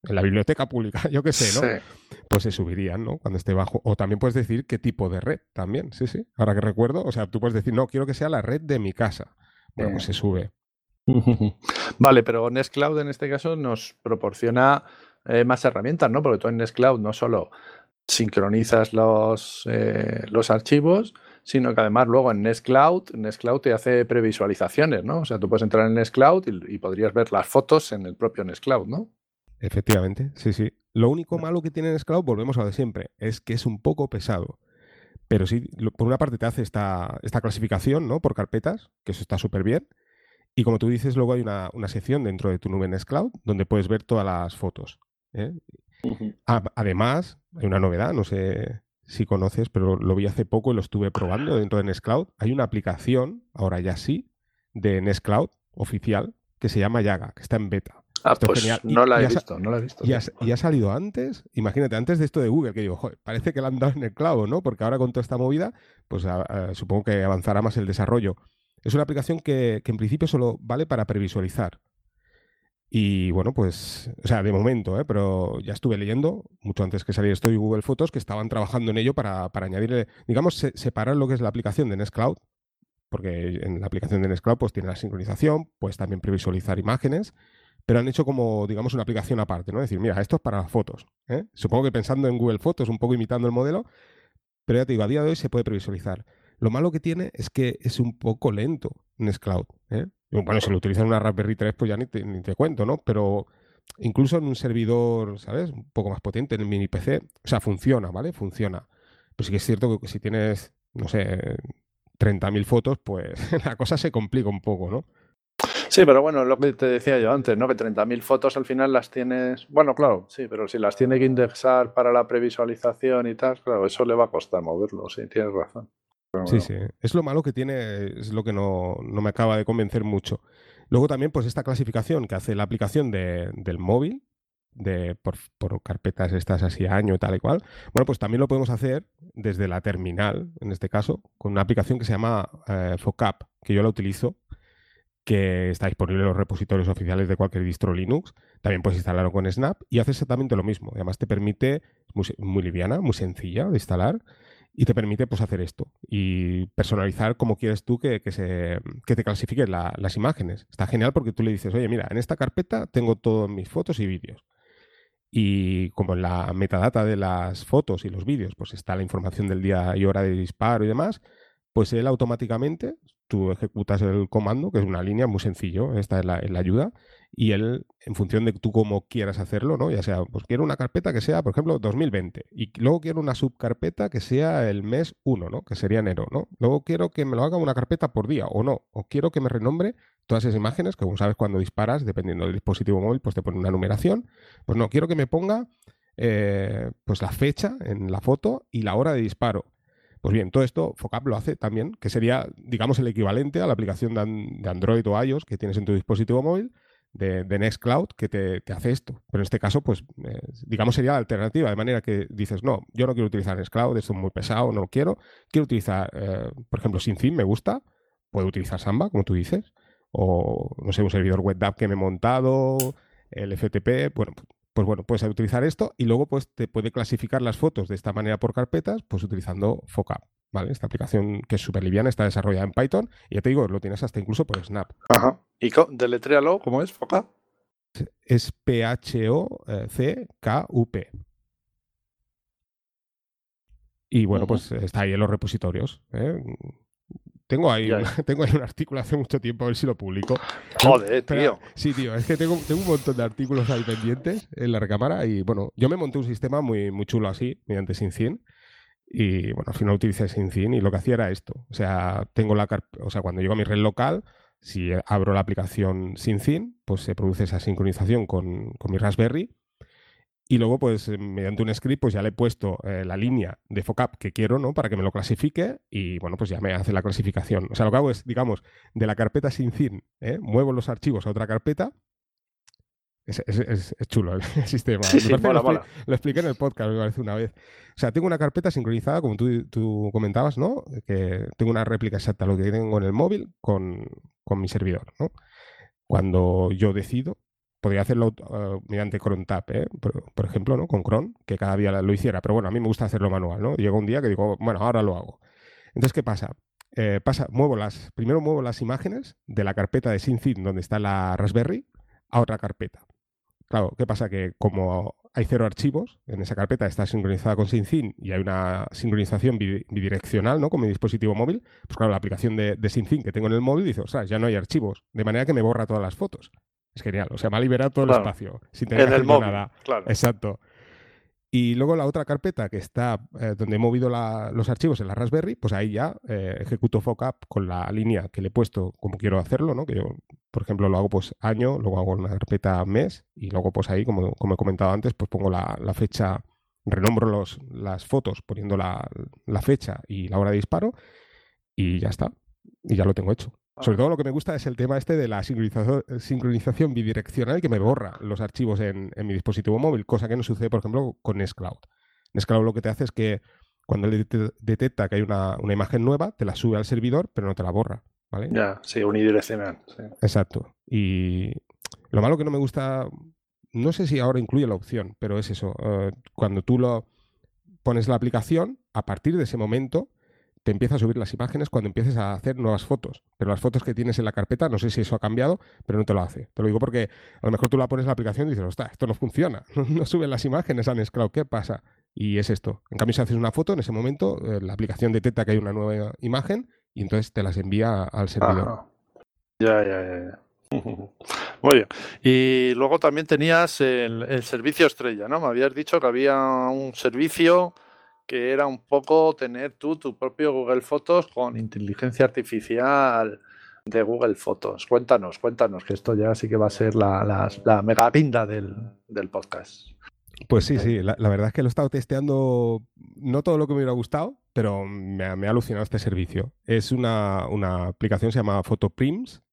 S2: en la biblioteca pública, *laughs* yo qué sé, ¿no? Pues se subirían, ¿no? Cuando esté bajo. O también puedes decir qué tipo de red también, sí, sí. Ahora que recuerdo, o sea, tú puedes decir, no, quiero que sea la red de mi casa. Bueno, pues se sube. *laughs*
S1: Vale, pero Nextcloud en este caso nos proporciona eh, más herramientas, ¿no? Porque tú en Nextcloud no solo sincronizas los, eh, los archivos, sino que además luego en Nextcloud, Nextcloud te hace previsualizaciones, ¿no? O sea, tú puedes entrar en Nextcloud y, y podrías ver las fotos en el propio Nextcloud, ¿no?
S2: Efectivamente, sí, sí. Lo único malo que tiene Nextcloud, volvemos a lo de siempre, es que es un poco pesado. Pero sí, por una parte te hace esta, esta clasificación, ¿no? Por carpetas, que eso está súper bien. Y como tú dices, luego hay una, sección dentro de tu nube Nextcloud donde puedes ver todas las fotos. ¿eh? Además, hay una novedad, no sé si conoces, pero lo vi hace poco y lo estuve probando dentro de Nextcloud. Hay una aplicación, ahora ya sí, de Nextcloud oficial, que se llama Yaga, que está en beta.
S1: Ah, pues no la he visto, no la he visto.
S2: Y ha, salido antes, imagínate, antes de esto de Google, que digo, joder, parece que le han dado en el clavo, ¿no? Porque ahora con toda esta movida, pues supongo que avanzará más el desarrollo. Es una aplicación que, en principio solo vale para previsualizar. Y bueno, pues, o sea, de momento, ¿eh? pero ya estuve leyendo, mucho antes que saliera esto de Google Fotos, que estaban trabajando en ello para, para añadirle, digamos, separar lo que es la aplicación de Nextcloud porque en la aplicación de Nextcloud pues tiene la sincronización, puedes también previsualizar imágenes, pero han hecho como, digamos, una aplicación aparte, ¿no? Es decir, mira, esto es para fotos. ¿eh? Supongo que pensando en Google Fotos, un poco imitando el modelo, pero ya te digo, a día de hoy se puede previsualizar. Lo malo que tiene es que es un poco lento Nextcloud. ¿eh? Bueno, si lo utilizas en una Raspberry 3, pues ya ni te, ni te cuento, ¿no? Pero incluso en un servidor, ¿sabes? Un poco más potente, en el mini PC, o sea, funciona, ¿vale? Funciona. Pero sí que es cierto que si tienes, no sé, 30.000 fotos, pues *laughs* la cosa se complica un poco, ¿no?
S1: Sí, pero bueno, lo que te decía yo antes, ¿no? Que 30.000 fotos al final las tienes. Bueno, claro, sí, pero si las tiene que indexar para la previsualización y tal, claro, eso le va a costar moverlo, sí, tienes razón.
S2: sí, sí. Es lo malo que tiene, es lo que no, no, me acaba de convencer mucho. Luego también, pues esta clasificación que hace la aplicación de, del móvil, de, por, por, carpetas estas así año tal y cual, bueno, pues también lo podemos hacer desde la terminal, en este caso, con una aplicación que se llama eh, Focap, que yo la utilizo que está disponible en los repositorios oficiales de cualquier distro Linux. También puedes instalarlo con Snap y hace exactamente lo mismo. Además te permite, muy, muy liviana, muy sencilla de instalar y te permite pues, hacer esto y personalizar como quieres tú que, que se, que te clasifique la, las imágenes. Está genial porque tú le dices, oye, mira, en esta carpeta tengo todas mis fotos y vídeos. Y como en la metadata de las fotos y los vídeos, pues está la información del día y hora de disparo y demás, pues él automáticamente, tú ejecutas el comando, que es una línea muy sencillo, esta es la, la, ayuda, y él, en función de tú cómo quieras hacerlo, ¿no? Ya sea, pues quiero una carpeta que sea, por ejemplo, 2020, y luego quiero una subcarpeta que sea el mes 1, ¿no? Que sería enero, ¿no? Luego quiero que me lo haga una carpeta por día, o no, o quiero que me renombre todas esas imágenes, que como sabes, cuando disparas, dependiendo del dispositivo móvil, pues te pone una numeración, pues no, quiero que me ponga... Eh, pues la fecha en la foto y la hora de disparo. Pues bien, todo esto Focap lo hace también, que sería, digamos, el equivalente a la aplicación de, Android o iOS que tienes en tu dispositivo móvil de, Nextcloud que te, hace esto. Pero en este caso, pues, eh, digamos, sería la alternativa, de manera que dices, no, yo no quiero utilizar Nextcloud, esto es muy pesado, no lo quiero. Quiero utilizar, eh, por ejemplo, SyncIn, me gusta, puedo utilizar Samba, como tú dices, o, no sé, un servidor web que me he montado, el FTP, bueno, pues bueno, puedes utilizar esto y luego pues te puede clasificar las fotos de esta manera por carpetas, pues utilizando Focap, ¿vale? Esta aplicación que es súper liviana, está desarrollada en Python y ya te digo, lo tienes hasta incluso por Snap.
S1: Ajá. ¿Y deletréalo cómo es Focap?
S2: Es P-H-O-C-K-U-P. Y bueno, uh -huh. pues está ahí en los repositorios. ¿eh? Tengo ahí, un, *laughs* tengo ahí un artículo hace mucho tiempo, a ver si lo publico.
S1: Joder, tío.
S2: Sí, tío, es que tengo, tengo, un montón de artículos ahí pendientes en la recámara y bueno, yo me monté un sistema muy, muy chulo así, mediante SyncIn. Y bueno, al final utilicé SyncIn y lo que hacía era esto. O sea, tengo la o sea, cuando llego a mi red local, si abro la aplicación SyncIn, pues se produce esa sincronización con, con mi Raspberry y luego, pues, mediante un script, pues ya le he puesto eh, la línea de FOCAP que quiero, ¿no? Para que me lo clasifique y, bueno, pues ya me hace la clasificación. O sea, lo que hago es, digamos, de la carpeta sin fin, ¿eh? muevo los archivos a otra carpeta. Es, es, es, es chulo el *laughs* sistema.
S1: Sí, sí, mola,
S2: lo,
S1: mola.
S2: lo, expliqué en el podcast, me parece, una vez. O sea, tengo una carpeta sincronizada, como tú, tú comentabas, ¿no? Que tengo una réplica exacta lo que tengo en el móvil con, con mi servidor, ¿no? Cuando yo decido, podría hacerlo uh, mediante cron tap, ¿eh? por, ejemplo, ¿no? Con cron, que cada día lo hiciera, pero bueno, a mí me gusta hacerlo manual, ¿no? Llega un día que digo, bueno, ahora lo hago. Entonces, ¿qué pasa? Eh, pasa, muevo las, primero muevo las imágenes de la carpeta de SyncIn donde está la Raspberry a otra carpeta. Claro, ¿qué pasa? Que como hay cero archivos, en esa carpeta está sincronizada con SyncIn y hay una sincronización bidireccional, ¿no? Con mi dispositivo móvil, pues claro, la aplicación de, de SyncIn que tengo en el móvil dice, ostras, ya no hay archivos, de manera que me borra todas las fotos. Es genial. O sea, me ha liberado todo
S1: claro.
S2: el espacio. Sin tener
S1: en
S2: que
S1: el móvil,
S2: nada.
S1: claro.
S2: Exacto. Y luego la otra carpeta que está eh, donde he movido la, los archivos en la Raspberry, pues ahí ya eh, ejecuto Focap con la línea que le he puesto como quiero hacerlo, ¿no? Que yo, por ejemplo, lo hago pues año, luego hago una carpeta mes y luego pues ahí, como, como he comentado antes, pues pongo la, la fecha, renombro los, las fotos poniendo la, la fecha y la hora de disparo y ya está. Y ya lo tengo hecho. Sobre todo lo que me gusta es el tema este de la sincronización, sincronización bidireccional que me borra los archivos en, en, mi dispositivo móvil, cosa que no sucede, por ejemplo, con Nextcloud. Nextcloud lo que te hace es que cuando le detecta que hay una, una, imagen nueva, te la sube al servidor, pero no te la borra. ¿vale?
S1: Ya, sí, unidireccional. Sí.
S2: Exacto. Y lo malo que no me gusta, no sé si ahora incluye la opción, pero es eso. Uh, cuando tú lo pones la aplicación, a partir de ese momento te empieza a subir las imágenes cuando empieces a hacer nuevas fotos. Pero las fotos que tienes en la carpeta, no sé si eso ha cambiado, pero no te lo hace. Te lo digo porque a lo mejor tú la pones en la aplicación y dices, ostras, esto no funciona, *laughs* no suben las imágenes a Nextcloud, ¿qué pasa? Y es esto. En cambio, si haces una foto, en ese momento eh, la aplicación detecta que hay una nueva imagen y entonces te las envía al servidor.
S1: Ya, ya, ya. *laughs* Muy bien. Y luego también tenías el, servicio estrella, ¿no? Me habías dicho que había un servicio que era un poco tener tú tu propio Google Fotos con inteligencia artificial de Google Fotos. Cuéntanos, cuéntanos, que esto ya sí que va a ser la, la, mega pinda del, podcast.
S2: Pues sí, sí, la, verdad es que lo he estado testeando, no todo lo que me hubiera gustado, pero me, ha alucinado este servicio. Es una, una aplicación, se llama PhotoPrims,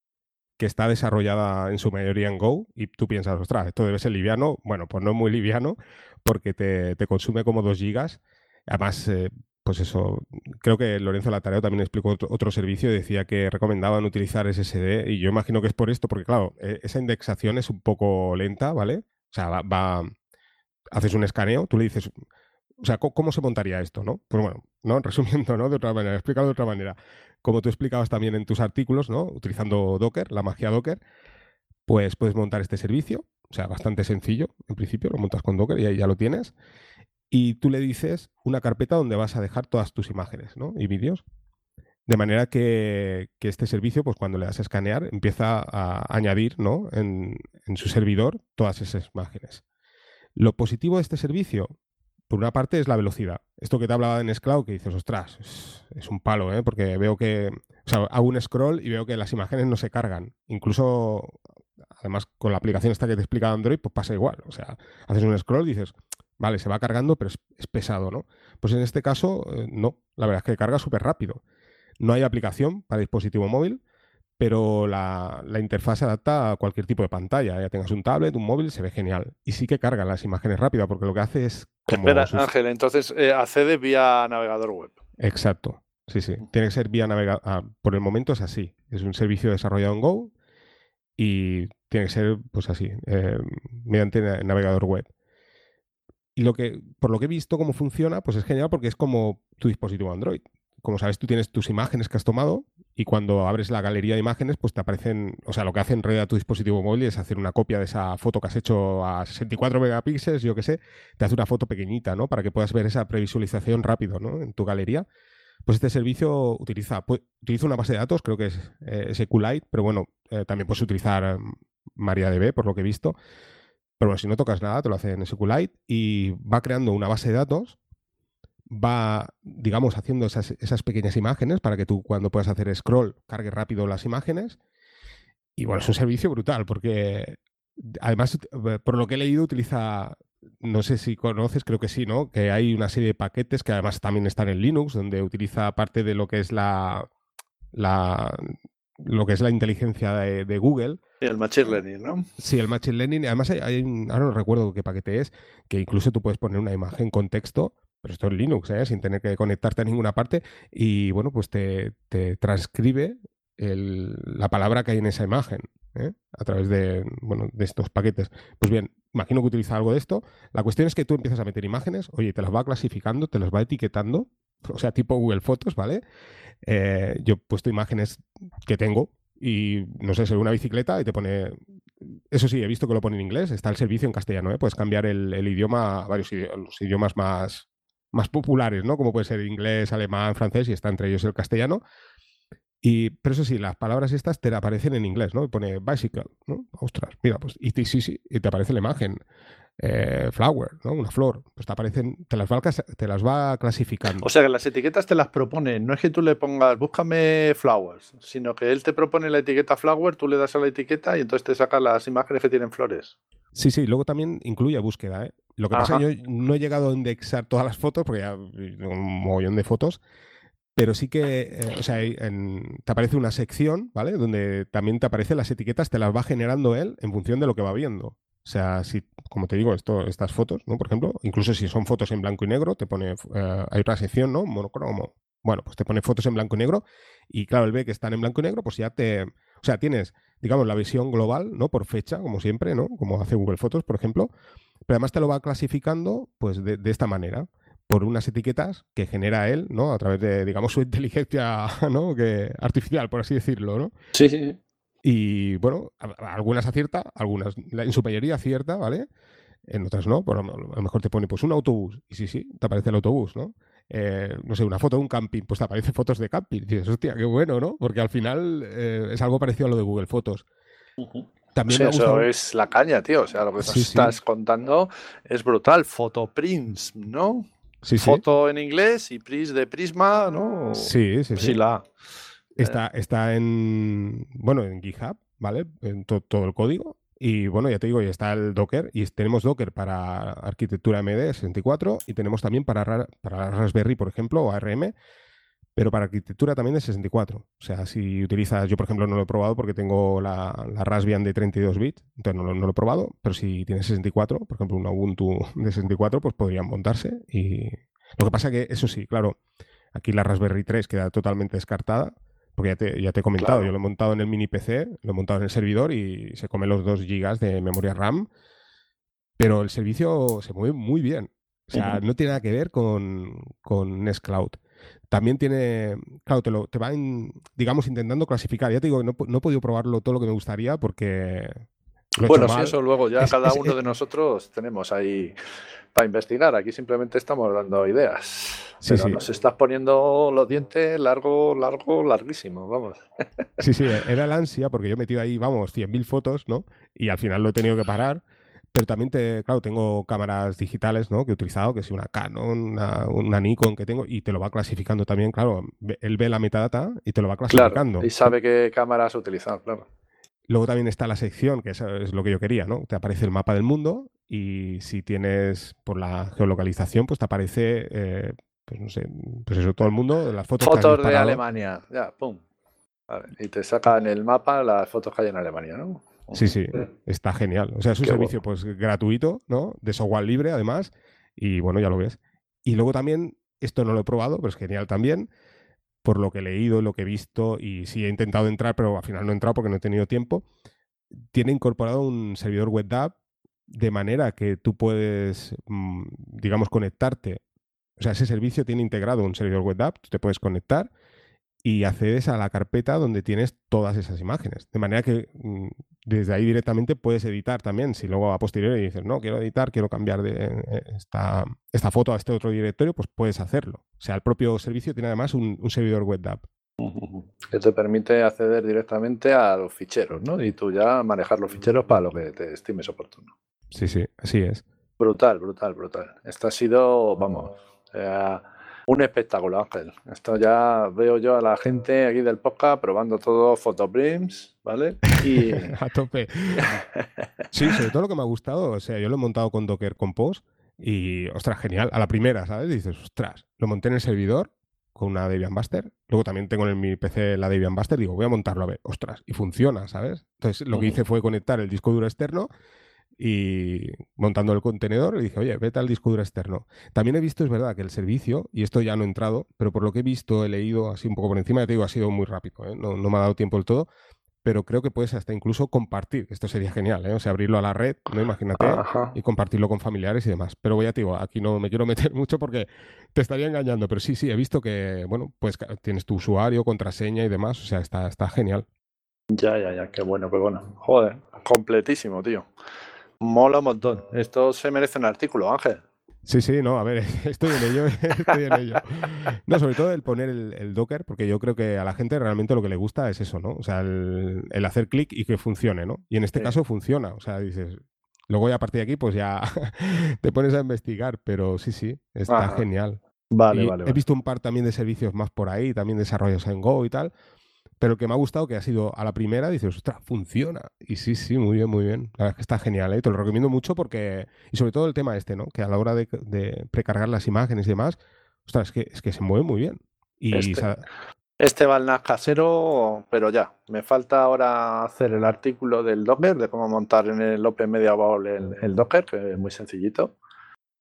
S2: que está desarrollada en su mayoría en Go y tú piensas, ostras, esto debe ser liviano. Bueno, pues no es muy liviano porque te, consume como 2 gigas. Además, eh, pues eso, creo que Lorenzo Latareo también explicó otro, servicio y decía que recomendaban utilizar SSD y yo imagino que es por esto, porque claro, e, esa indexación es un poco lenta, ¿vale? O sea, va, haces un escaneo, tú le dices, o sea, ¿cómo, se montaría esto, no? Pues bueno, ¿no? *laughs* Resumiendo, ¿no? De otra manera, explicado de otra manera como tú explicabas también en tus artículos, ¿no? Utilizando Docker, la magia Docker, pues puedes montar este servicio. O sea, bastante sencillo, en principio, lo montas con Docker y ahí ya lo tienes. Y tú le dices una carpeta donde vas a dejar todas tus imágenes ¿no? y vídeos. De manera que, este servicio, pues cuando le das a escanear, empieza a añadir ¿no? en, su servidor todas esas imágenes. Lo positivo de este servicio, por una parte es la velocidad. Esto que te hablaba en Scloud, que dices, ostras, es, un palo, ¿eh? porque veo que, o sea, hago un scroll y veo que las imágenes no se cargan. Incluso, además, con la aplicación esta que te explica Android, pues pasa igual. O sea, haces un scroll y dices, vale, se va cargando, pero es, pesado, ¿no? Pues en este caso, eh, no. La verdad es que carga súper rápido. No hay aplicación para dispositivo móvil, pero la, interfaz se adapta a cualquier tipo de pantalla. Ya tengas un tablet, un móvil, se ve genial. Y sí que carga las imágenes rápido, porque lo que hace es.
S1: Espera, Ángel, entonces eh, accede vía navegador web.
S2: Exacto. Sí, sí. Tiene que ser vía navegador. Ah, por el momento es así. Es un servicio desarrollado en Go y tiene que ser, pues así, eh, mediante navegador web. Y lo que, por lo que he visto cómo funciona, pues es genial porque es como tu dispositivo Android como sabes, tú tienes tus imágenes que has tomado y cuando abres la galería de imágenes, pues te aparecen, o sea, lo que hace en realidad tu dispositivo móvil es hacer una copia de esa foto que has hecho a 64 megapíxeles, yo qué sé, te hace una foto pequeñita, ¿no? Para que puedas ver esa previsualización rápido, ¿no? En tu galería. Pues este servicio utiliza, pues, utiliza una base de datos, creo que es eh, SQLite, pero bueno, eh, también puedes utilizar mm, MariaDB, por lo que he visto. Pero bueno, si no tocas nada, te lo hace en SQLite y va creando una base de datos va, digamos, haciendo esas, esas, pequeñas imágenes para que tú cuando puedas hacer scroll cargue rápido las imágenes. Y bueno, es un servicio brutal porque además, eh, por lo que he leído, utiliza, no sé si conoces, creo que sí, ¿no? Que hay una serie de paquetes que además también están en Linux, donde utiliza parte de lo que es la, la lo que es la inteligencia de, Google.
S1: Y el Machine Learning, ¿no?
S2: Sí, el Machine Learning. Además, hay, hay ahora no recuerdo qué paquete es, que incluso tú puedes poner una imagen en contexto pero esto es Linux, ¿eh? sin tener que conectarte a ninguna parte, y bueno, pues te, transcribe la palabra que hay en esa imagen ¿eh? a través de, bueno, de estos paquetes. Pues bien, imagino que utiliza algo de esto. La cuestión es que tú empiezas a meter imágenes, oye, te las va clasificando, te las va etiquetando, o sea, tipo Google Fotos, ¿vale? Eh, yo he puesto imágenes que tengo y, no sé, soy una bicicleta y te pone eso sí, he visto que lo pone en inglés, está el servicio en castellano, ¿eh? puedes cambiar el, idioma a varios los idiomas más, más populares, ¿no? Como puede ser inglés, alemán, francés y está entre ellos el castellano. Y, pero eso sí, las palabras estas te aparecen en inglés, ¿no? Y pone bicycle, ¿no? Ostras, mira, pues, y te, sí, sí, y te aparece la imagen. Eh, flower, ¿no? Una flor. Pues te aparecen, te las, va, te las va clasificando.
S1: O sea que las etiquetas te las propone. No es que tú le pongas, búscame flowers, sino que él te propone la etiqueta flower, tú le das a la etiqueta y entonces te saca las imágenes que tienen flores.
S2: Sí, sí, luego también incluye búsqueda, ¿eh? Lo que pasa es que yo no he llegado a indexar todas las fotos, porque ya un mogollón de fotos, pero sí que, eh, o sea, te aparece una sección, ¿vale? Donde también te aparecen las etiquetas, te las va generando él en función de lo que va viendo. O sea, si, como te digo, esto, estas fotos, ¿no? Por ejemplo, incluso si son fotos en blanco y negro, te pone, eh, hay otra sección, ¿no? Monocromo. Bueno, pues te pone fotos en blanco y negro y claro, él ve que están en blanco y negro, pues ya te, o sea, tienes, digamos, la visión global, ¿no? Por fecha, como siempre, ¿no? Como hace Google Fotos, por ejemplo pero además te lo va clasificando pues de, esta manera. por unas etiquetas que genera él, ¿no? A través de, digamos, su *laughs* inteligencia, ¿no? Artificial, por así decirlo, ¿no?
S1: Sí, sí.
S2: Y bueno, algunas acierta, algunas, en su mayoría acierta, ¿vale? En otras no, por a lo mejor te pone pues un autobús, y sí, sí, te aparece el autobús, ¿no? Eh, no sé, una foto de un camping, pues te aparecen fotos de camping. Y dices, hostia, qué bueno, ¿no? Porque al final eh, es algo parecido a lo de Google Fotos.
S1: También eso es la caña, tío. O sea, lo que estás contando es brutal. Photoprints, ¿no?
S2: Sí,
S1: Foto en inglés y pris de prisma, ¿no?
S2: Sí, sí, sí.
S1: la...
S2: Está, está en, bueno, en GitHub, ¿vale? En todo el código. Y bueno, ya te digo, ya está el Docker y tenemos Docker para arquitectura MD 64 y tenemos también para, para Raspberry, por ejemplo, o ARM, pero para arquitectura también de 64. O sea, si utilizas, yo por ejemplo no lo he probado porque tengo la, la Raspbian de 32 bits, entonces no, lo he probado, pero si tienes 64, por ejemplo, una Ubuntu *laughs* de 64, pues podrían montarse. Y lo que pasa que, eso sí, claro, aquí la Raspberry 3 queda totalmente descartada porque ya te, ya te he comentado, yo lo he montado en el mini PC, lo he montado en el servidor y se come los 2 GB de memoria RAM, pero el servicio se mueve muy bien. O sea, no tiene nada que ver con, con Nest Cloud. También tiene, claro, te, lo, te va, digamos, intentando clasificar. Ya te digo, no, no he podido probarlo todo lo que me gustaría porque...
S1: bueno, si eso luego ya cada uno de nosotros tenemos ahí para investigar. Aquí simplemente estamos dando ideas. Sí, pero nos estás poniendo los dientes largo, largo, larguísimo, vamos. *laughs*
S2: Sí, sí, era la ansia porque yo he metido ahí, vamos, 100.000 fotos, ¿no? Y al final lo he tenido que parar. Pero también, te, claro, tengo cámaras digitales, ¿no? Que he utilizado, que es una Canon, una, Nikon que tengo, y te lo va clasificando también, claro. Él ve la metadata y te lo va clasificando.
S1: y sabe qué cámaras utilizar, claro.
S2: Luego también está la sección, que es lo que yo quería, ¿no? Te aparece el mapa del mundo y si tienes por la geolocalización, pues te aparece, eh, pues no sé, pues eso, todo el mundo, las fotos.
S1: Fotos de Alemania, ya, pum. y te saca en el mapa las fotos que hay en Alemania, ¿no?
S2: Sí, sí, está genial. O sea, es un servicio pues gratuito, ¿no? De software libre, además, y bueno, ya lo ves. Y luego también, esto no lo he probado, pero es genial también, por lo que he leído, lo que he visto, y sí he intentado entrar, pero al final no he entrado porque no he tenido tiempo. Tiene incorporado un servidor web app de manera que tú puedes, mm, digamos, conectarte. O sea, ese servicio tiene integrado un servidor web app, tú te puedes conectar y accedes a la carpeta donde tienes todas esas imágenes. De manera que mm, desde ahí directamente puedes editar también. Si luego a posteriori dices, no, quiero editar, quiero cambiar de eh, esta, esta foto a este otro directorio, pues puedes hacerlo. O sea, el propio servicio tiene además un, servidor web app.
S1: Que te permite acceder directamente a los ficheros, ¿no? Y tú ya manejar los ficheros para lo que te estimes oportuno.
S2: Sí, sí, así es.
S1: Brutal, brutal, brutal. Esto ha sido, vamos, un espectáculo, Ángel. Esto ya veo yo a la gente aquí del podcast probando todo Photobrims, ¿vale?
S2: Y... *laughs* a tope. Sí, sobre todo lo que me ha gustado, o sea, yo lo he montado con Docker Compose y, ostras, genial. A la primera, ¿sabes? dices, ostras, lo monté en el servidor con una Debian Buster. Luego también tengo en mi PC la Debian Buster. Digo, voy a montarlo a ver, ostras, y funciona, ¿sabes? Entonces, lo que hice fue conectar el disco duro externo y montando el contenedor le dije, oye, vete al disco duro externo. También he visto, es verdad, que el servicio, y esto ya no he entrado, pero por lo que he visto, he leído así un poco por encima, te digo, ha sido muy rápido, ¿eh? no, me ha dado tiempo del todo, pero creo que puedes hasta incluso compartir, esto sería genial, ¿eh? o sea, abrirlo a la red, ¿no? Imagínate, y compartirlo con familiares y demás. Pero voy a te digo, aquí no me quiero *laughs* meter mucho porque te estaría engañando, pero sí, sí, he visto que, bueno, pues tienes tu usuario, contraseña y demás, o sea, está, está genial.
S1: Ya, ya, ya, qué bueno, qué bueno. Joder, completísimo, tío. Mola un montón. Esto se merece un artículo, Ángel.
S2: Sí, sí, no, a ver, *laughs* estoy en ello, *laughs* estoy en ello. No, sobre todo el poner el, Docker, porque yo creo que a la gente realmente lo que le gusta es eso, ¿no? O sea, el, hacer clic y que funcione, ¿no? Y en este caso funciona, o sea, dices, luego ya a partir de aquí pues ya *laughs* te pones a investigar, pero sí, sí, está genial.
S1: Vale, vale,
S2: He visto un par también de servicios más por ahí, también desarrollos en Go y tal, pero el que me ha gustado, que ha sido a la primera, dices, ostras, funciona. Y sí, sí, muy bien, muy bien. La verdad es que está genial, ¿eh? te lo recomiendo mucho porque, y sobre todo el tema este, ¿no? Que a la hora de, precargar las imágenes y demás, ostras, es que, es que se mueve muy bien. Y
S1: este, este va al casero, pero ya. Me falta ahora hacer el artículo del Docker, de cómo montar en el Open Media Bowl el, Docker, que es muy sencillito.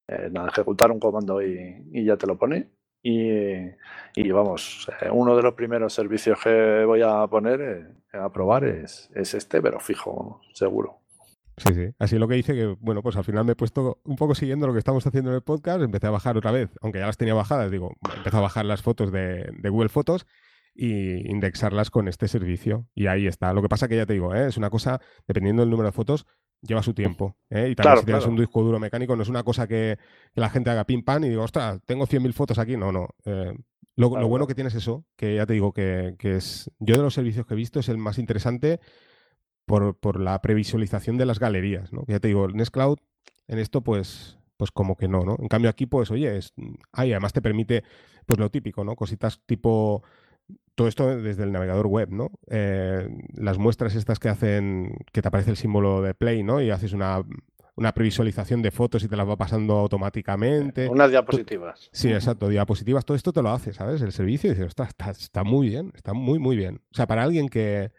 S1: Eh, nada, ejecutar un comando y, y ya te lo pone. Y, vamos, eh, uno de los primeros servicios que voy a poner, eh, a probar, es, este, pero fijo, seguro.
S2: Sí, sí. Así lo que hice que, bueno, pues al final me he puesto un poco siguiendo lo que estamos haciendo en el podcast, empecé a bajar otra vez, aunque ya las tenía bajadas, digo, empecé a bajar las fotos de, Google Fotos y indexarlas con este servicio. Y ahí está. Lo que pasa que ya te digo, ¿eh? es una cosa, dependiendo del número de fotos, lleva su tiempo. ¿eh? Y también si tienes un disco duro mecánico, no es una cosa que, la gente haga pim pam y digo, ostras, tengo 100.000 fotos aquí. No, no. Eh, lo, bueno que tienes eso, que ya te digo que, es, yo de los servicios que he visto es el más interesante por, la previsualización de las galerías, ¿no? Ya te digo, Nextcloud en esto pues pues como que no, ¿no? En cambio aquí pues oye, es, además te permite pues lo típico, ¿no? Cositas tipo todo esto desde el navegador web, ¿no? Eh, las muestras estas que hacen, que te aparece el símbolo de play, ¿no? Y haces una, previsualización de fotos y te las va pasando automáticamente.
S1: Unas diapositivas.
S2: Sí, exacto, diapositivas. Todo esto te lo hace, ¿sabes? El servicio y dices, está, está muy bien, está muy, muy bien. O sea, para alguien que,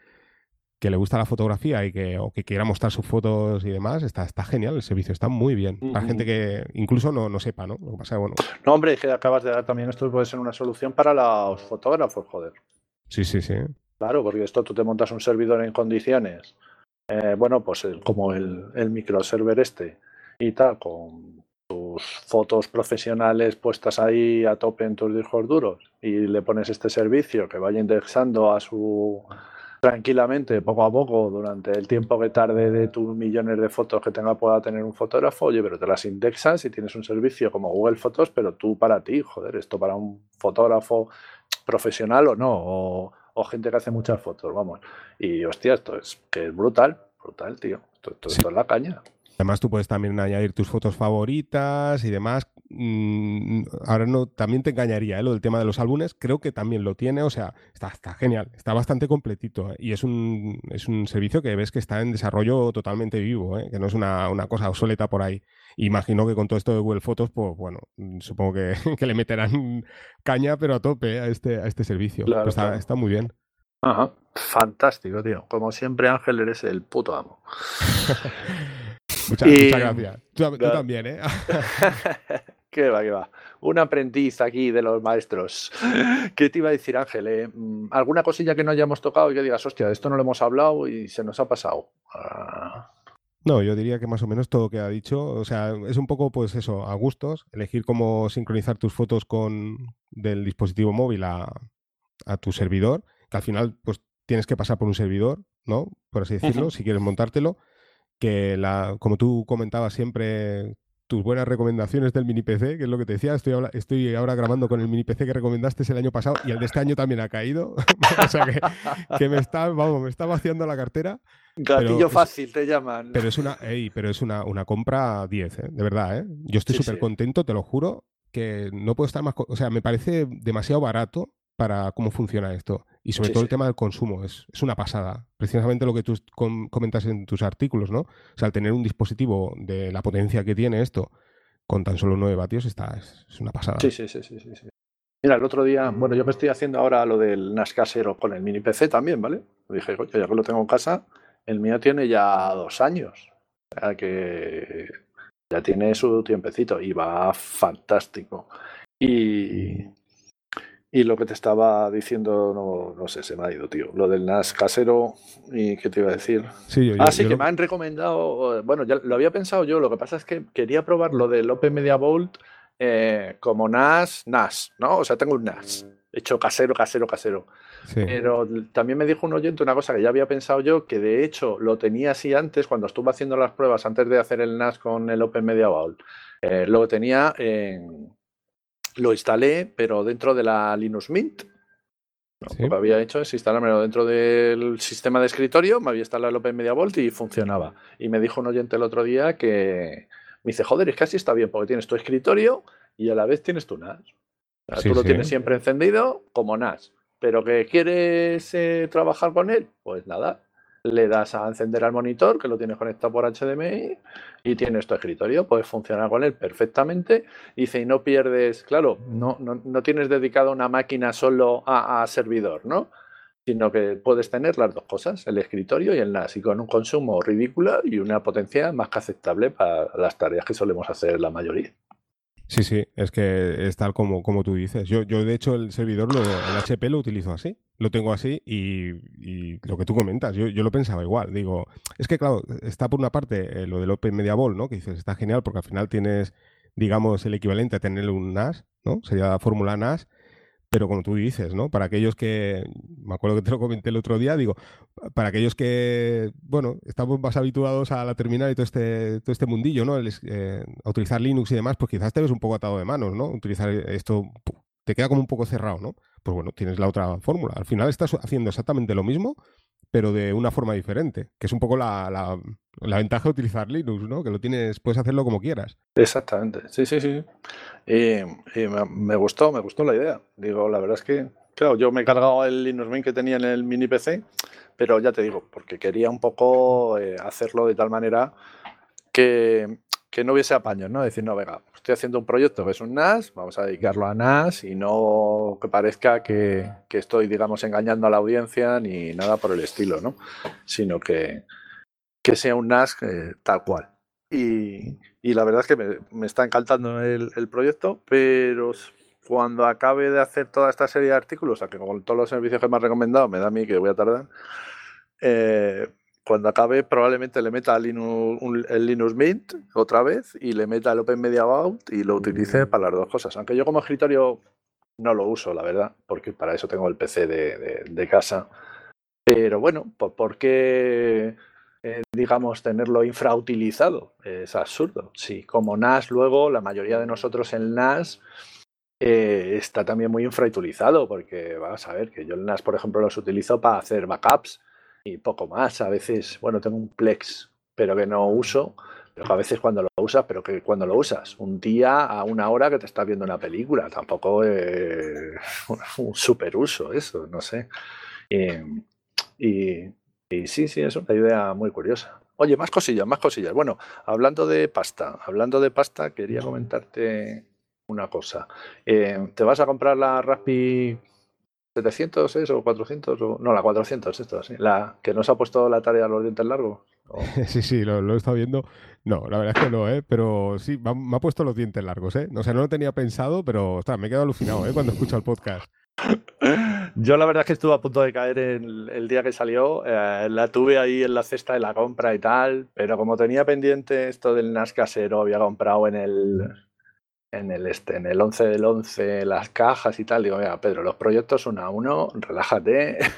S2: que le gusta la fotografía y que, o que quiera mostrar sus fotos y demás, está, está genial el servicio, está muy bien. Para gente que incluso no, no sepa, ¿no? Lo que pasa, bueno.
S1: No, hombre, es que acabas de dar también esto puede ser una solución para los fotógrafos, joder.
S2: Sí, sí, sí.
S1: Claro, porque esto tú te montas un servidor en condiciones, eh, bueno, pues como el, el microserver este y tal, con tus fotos profesionales puestas ahí a tope en tus discos duros y le pones este servicio que vaya indexando a su tranquilamente, poco a poco, durante el tiempo que tarde de tus millones de fotos que tenga pueda tener un fotógrafo, oye, pero te las indexas y tienes un servicio como Google Fotos, pero tú para ti, joder, esto para un fotógrafo profesional o no, o, gente que hace muchas fotos, vamos. Y hostia, esto es que es brutal, brutal, tío. esto es la caña.
S2: Además, tú puedes también añadir tus fotos favoritas y demás. Mm, ahora no, también te engañaría ¿eh? lo del tema de los álbumes. Creo que también lo tiene. O sea, está, está genial. Está bastante completito. ¿eh? Y es un, es un servicio que ves que está en desarrollo totalmente vivo, ¿eh? que no es una, cosa obsoleta por ahí. Imagino que con todo esto de Google Fotos, pues bueno, supongo *laughs* que, le meterán caña, pero a tope a este, a este servicio. está, está muy bien.
S1: Ajá. Fantástico, tío. Como siempre, Ángel, eres el puto amo. *laughs*
S2: Muchas, gracias. Tú, también, ¿eh? *laughs*
S1: qué va, qué va. Un aprendiz aquí de los maestros. *gasps* ¿Qué te iba a decir, Ángel? Eh? Mm, ¿Alguna cosilla que no hayamos tocado y que digas, hostia, de esto no lo hemos hablado y se nos ha pasado? Ah.
S2: No, yo diría que más o menos todo lo que ha dicho, o sea, es un poco, pues eso, a gustos, elegir cómo sincronizar tus fotos con del dispositivo móvil a, a tu servidor, que al final, pues tienes que pasar por un servidor, ¿no? Por así decirlo, si quieres montártelo que la, como tú comentabas siempre, tus buenas recomendaciones del mini PC, que es lo que te decía, estoy, ahora, estoy ahora grabando con el mini PC que recomendaste el año pasado y el de este año también ha caído. *laughs* o sea que, me está, vamos, me está vaciando la cartera.
S1: Gatillo fácil te llaman.
S2: Pero es una, pero es una, una compra 10, ¿eh? de verdad, ¿eh? Yo estoy súper contento, te lo juro, que no puedo estar más, o sea, me parece demasiado barato para cómo funciona esto. Y sobre todo el tema del consumo, es, una pasada. Precisamente lo que tú comentas en tus artículos, ¿no? O sea, al tener un dispositivo de la potencia que tiene esto con tan solo 9 vatios, está, es, una pasada.
S1: Sí, sí, sí, sí, sí. Mira, el otro día, bueno, yo me estoy haciendo ahora lo del NAS casero con el mini PC también, ¿vale? dije, oye, ya que lo tengo en casa, el mío tiene ya dos años. O sea que ya tiene su tiempecito y va fantástico. Y, y lo que te estaba diciendo, no, no sé, se me ha ido, tío. Lo del NAS casero, ¿y qué te iba a decir?
S2: Sí,
S1: ah, sí, que me han recomendado. Bueno, ya lo había pensado yo. Lo que pasa es que quería probar lo del Open Media Vault eh, como NAS, NAS, ¿no? O sea, tengo un NAS hecho casero, casero, casero. Pero también me dijo un oyente una cosa que ya había pensado yo, que de hecho lo tenía así antes, cuando estuve haciendo las pruebas, antes de hacer el NAS con el Open Media Vault. Eh, lo tenía en lo instalé, pero dentro de la Linux Mint. Lo que había hecho es instalármelo dentro del sistema de escritorio, me había instalado el Open Media Vault y funcionaba. Y me dijo un oyente el otro día que me dice, joder, es que así está bien, porque tienes tu escritorio y a la vez tienes tu NAS. tú lo tienes siempre encendido como NAS. Pero que quieres eh, trabajar con él, pues nada, le das a encender al monitor, que lo tienes conectado por HDMI, y tienes tu escritorio, puedes funcionar con él perfectamente. Dice, y no pierdes, claro, no, no, tienes dedicado una máquina solo a, servidor, ¿no? Sino que puedes tener las dos cosas, el escritorio y el NAS, y con un consumo ridículo y una potencia más que aceptable para las tareas que solemos hacer la mayoría.
S2: Sí, sí, es que es tal como, como tú dices. Yo, yo de hecho, el servidor, lo, el HP lo utilizo así. Lo tengo así y, lo que tú comentas, yo, yo, lo pensaba igual. Digo, es que claro, está por una parte eh, lo del Open Media Ball, ¿no? Que dices, está genial porque al final tienes, digamos, el equivalente a tener un NAS, ¿no? Sería la fórmula NAS pero como tú dices, ¿no? Para aquellos que, me acuerdo que te lo comenté el otro día, digo, para aquellos que, bueno, estamos más habituados a la terminal y todo este, todo este mundillo, ¿no? Eh, a utilizar Linux y demás, pues quizás te ves un poco atado de manos, ¿no? Utilizar esto te queda como un poco cerrado, ¿no? Pues bueno, tienes la otra fórmula. Al final estás haciendo exactamente lo mismo, pero de una forma diferente, que es un poco la, la, ventaja de utilizar Linux, ¿no? Que lo tienes, puedes hacerlo como quieras.
S1: Exactamente, sí, sí, sí. Y, me, gustó, me gustó la idea. Digo, la verdad es que, claro, yo me he cargado el Linux Mint que tenía en el mini PC, pero ya te digo, porque quería un poco eh, hacerlo de tal manera que, que no hubiese apaños, ¿no? Decir, no, venga, estoy haciendo un proyecto que es un NAS, vamos a dedicarlo a NAS y no que parezca que, estoy, digamos, engañando a la audiencia ni nada por el estilo, ¿no? Sino que, que sea un NAS eh, tal cual. Y, la verdad es que me, está encantando el, proyecto, pero cuando acabe de hacer toda esta serie de artículos, sea, que con todos los servicios que me has recomendado, me da a mí que voy a tardar, eh, cuando acabe probablemente le meta el Linux, Mint otra vez y le meta el Open Media Vault y lo utilice para las dos cosas. Aunque yo como escritorio no lo uso, la verdad, porque para eso tengo el PC de, casa. Pero bueno, ¿por qué, eh, digamos, tenerlo infrautilizado? Es absurdo. Sí, como NAS luego, la mayoría de nosotros en NAS eh, está también muy infrautilizado, porque vas a ver que yo el NAS, por ejemplo, los utilizo para hacer backups y poco más. A veces, bueno, tengo un Plex, pero que no uso, pero a veces cuando lo usas, pero que cuando lo usas, un día a una hora que te estás viendo una película, tampoco es un super uso eso, no sé. Y, y, sí, sí, es una idea muy curiosa. Oye, más cosillas, más cosillas. Bueno, hablando de pasta, hablando de pasta, quería comentarte una cosa. Eh, ¿Te vas a comprar la Raspi 700 es o 400 o no la 400 esto sí la que nos ha puesto la tarea a los dientes largos *laughs*
S2: sí sí lo, he estado viendo. No la verdad es que no eh pero sí me ha, puesto los dientes largos eh o sea no lo tenía pensado pero ostras, me he quedado alucinado eh cuando escucho el podcast. *laughs*
S1: Yo la verdad es que estuve a punto de caer el, el día que salió eh, la tuve ahí en la cesta de la compra y tal pero como tenía pendiente esto del NAS casero había comprado en el en el este, en el 11 del 11, las cajas y tal, digo, mira, Pedro, los proyectos uno a uno, relájate. *laughs*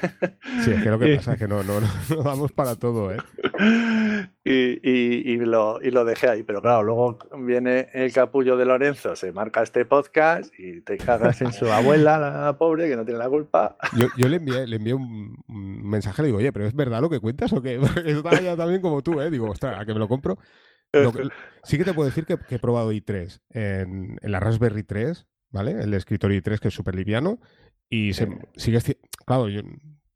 S2: Sí, es que lo que pasa es que no, no, no vamos para todo, ¿eh? *laughs*
S1: Y, y, lo, y lo dejé ahí, pero claro, luego viene el capullo de Lorenzo, se marca este podcast y te cagas en su abuela, la pobre, que no tiene la culpa.
S2: Yo, yo le envié, le envié un, mensaje, le digo, oye, pero ¿es verdad lo que cuentas o qué? *laughs* Porque estaba ya también como tú, ¿eh? Digo, ostras, a que me lo compro *laughs* sí que te puedo decir que, he probado i3 en, la Raspberry 3, ¿vale? El escritorio i3 que es súper liviano y se, sigue... Claro, yo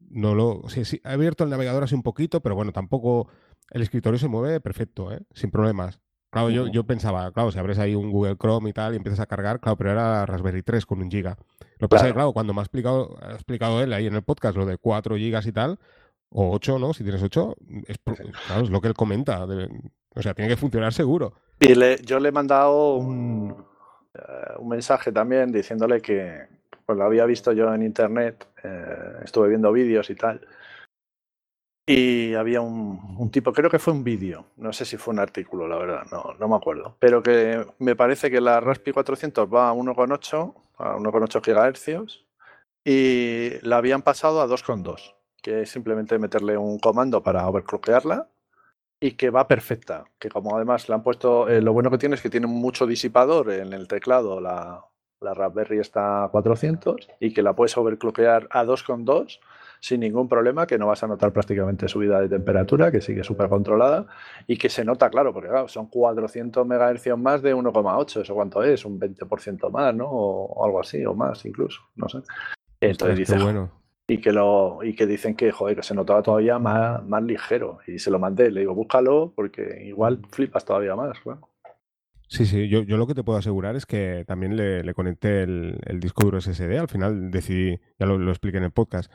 S2: no lo... Sí, he abierto el navegador así un poquito, pero bueno, tampoco... El escritorio se mueve perfecto, ¿eh? Sin problemas. Claro, yo, yo pensaba, claro, si abres ahí un Google Chrome y tal y empiezas a cargar, claro, pero era Raspberry 3 con un giga. Lo que pasa es que, claro, cuando me ha explicado, ha explicado él ahí en el podcast lo de 4 gigas y tal, o 8, ¿no? Si tienes 8, es, claro, es lo que él comenta. O sea, tiene que funcionar seguro.
S1: Y le, yo le he mandado un, eh, un, mensaje también diciéndole que pues lo había visto yo en internet, eh, estuve viendo vídeos y tal. Y había un, un, tipo, creo que fue un vídeo, no sé si fue un artículo, la verdad, no, no me acuerdo. Pero que me parece que la Raspi 400 va a 1,8, a 1,8 GHz y la habían pasado a 2,2 que es simplemente meterle un comando para overclockearla y que va perfecta. Que como además le han puesto, eh, lo bueno que tiene es que tiene mucho disipador en el teclado, la, la Raspberry está a 400 y que la puedes overclockear a 2,2 sin ningún problema, que no vas a notar prácticamente subida de temperatura, que sigue súper controlada y que se nota, claro, porque claro, son 400 MHz más de 1,8, ¿eso cuánto es? Un 20% más, ¿no? O, algo así, o más incluso, no sé. Entonces dice, bueno y que lo y que dicen que joder que se notaba todavía más, más ligero. Y se lo mandé le digo búscalo porque igual flipas todavía más
S2: sí sí yo, yo lo que te puedo asegurar es que también le, conecté el, disco duro SSD al final decidí ya lo, lo expliqué en el podcast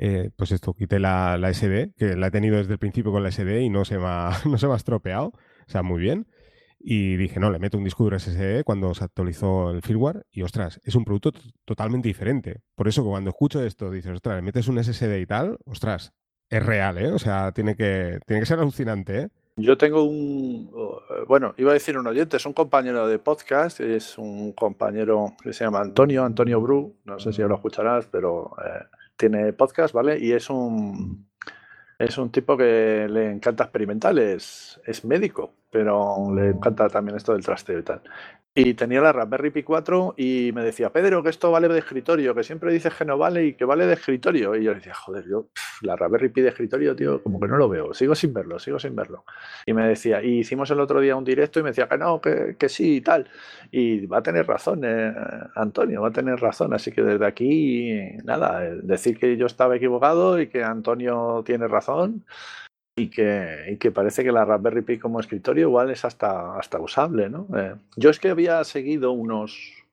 S2: eh, pues esto quité la, la, SD que la he tenido desde el principio con la SD y no se me ha, *laughs* no se me ha estropeado. O sea muy bien Y dije, no, le meto un disco duro SSD cuando se actualizó el firmware y, ostras, es un producto totalmente diferente. Por eso cuando escucho esto, dices, ostras, le metes un SSD y tal, ostras, es real, ¿eh? O sea, tiene que, tiene que ser alucinante, ¿eh?
S1: Yo tengo un, bueno, iba a decir un oyente, es un compañero de podcast, es un compañero que se llama Antonio, Antonio Bru, no sé si lo escucharás, pero eh, tiene podcast, ¿vale? Y es un, es un tipo que le encanta experimentar, es, es médico, pero le encanta también esto del trasteo y tal. Y tenía la Raspberry Pi 4 y me decía, Pedro, que esto vale de escritorio, que siempre dices que no vale y que vale de escritorio. Y yo le decía, joder, yo la Raspberry Pi de escritorio, tío, como que no lo veo, sigo sin verlo, sigo sin verlo. Y me decía, y hicimos el otro día un directo y me decía que no, que, que sí y tal. Y va a tener razón, eh, Antonio, va a tener razón. Así que desde aquí, nada, decir que yo estaba equivocado y que Antonio tiene razón y que, y que, parece que la Raspberry Pi como escritorio igual es hasta, hasta usable, ¿no? Eh, yo es que había seguido unos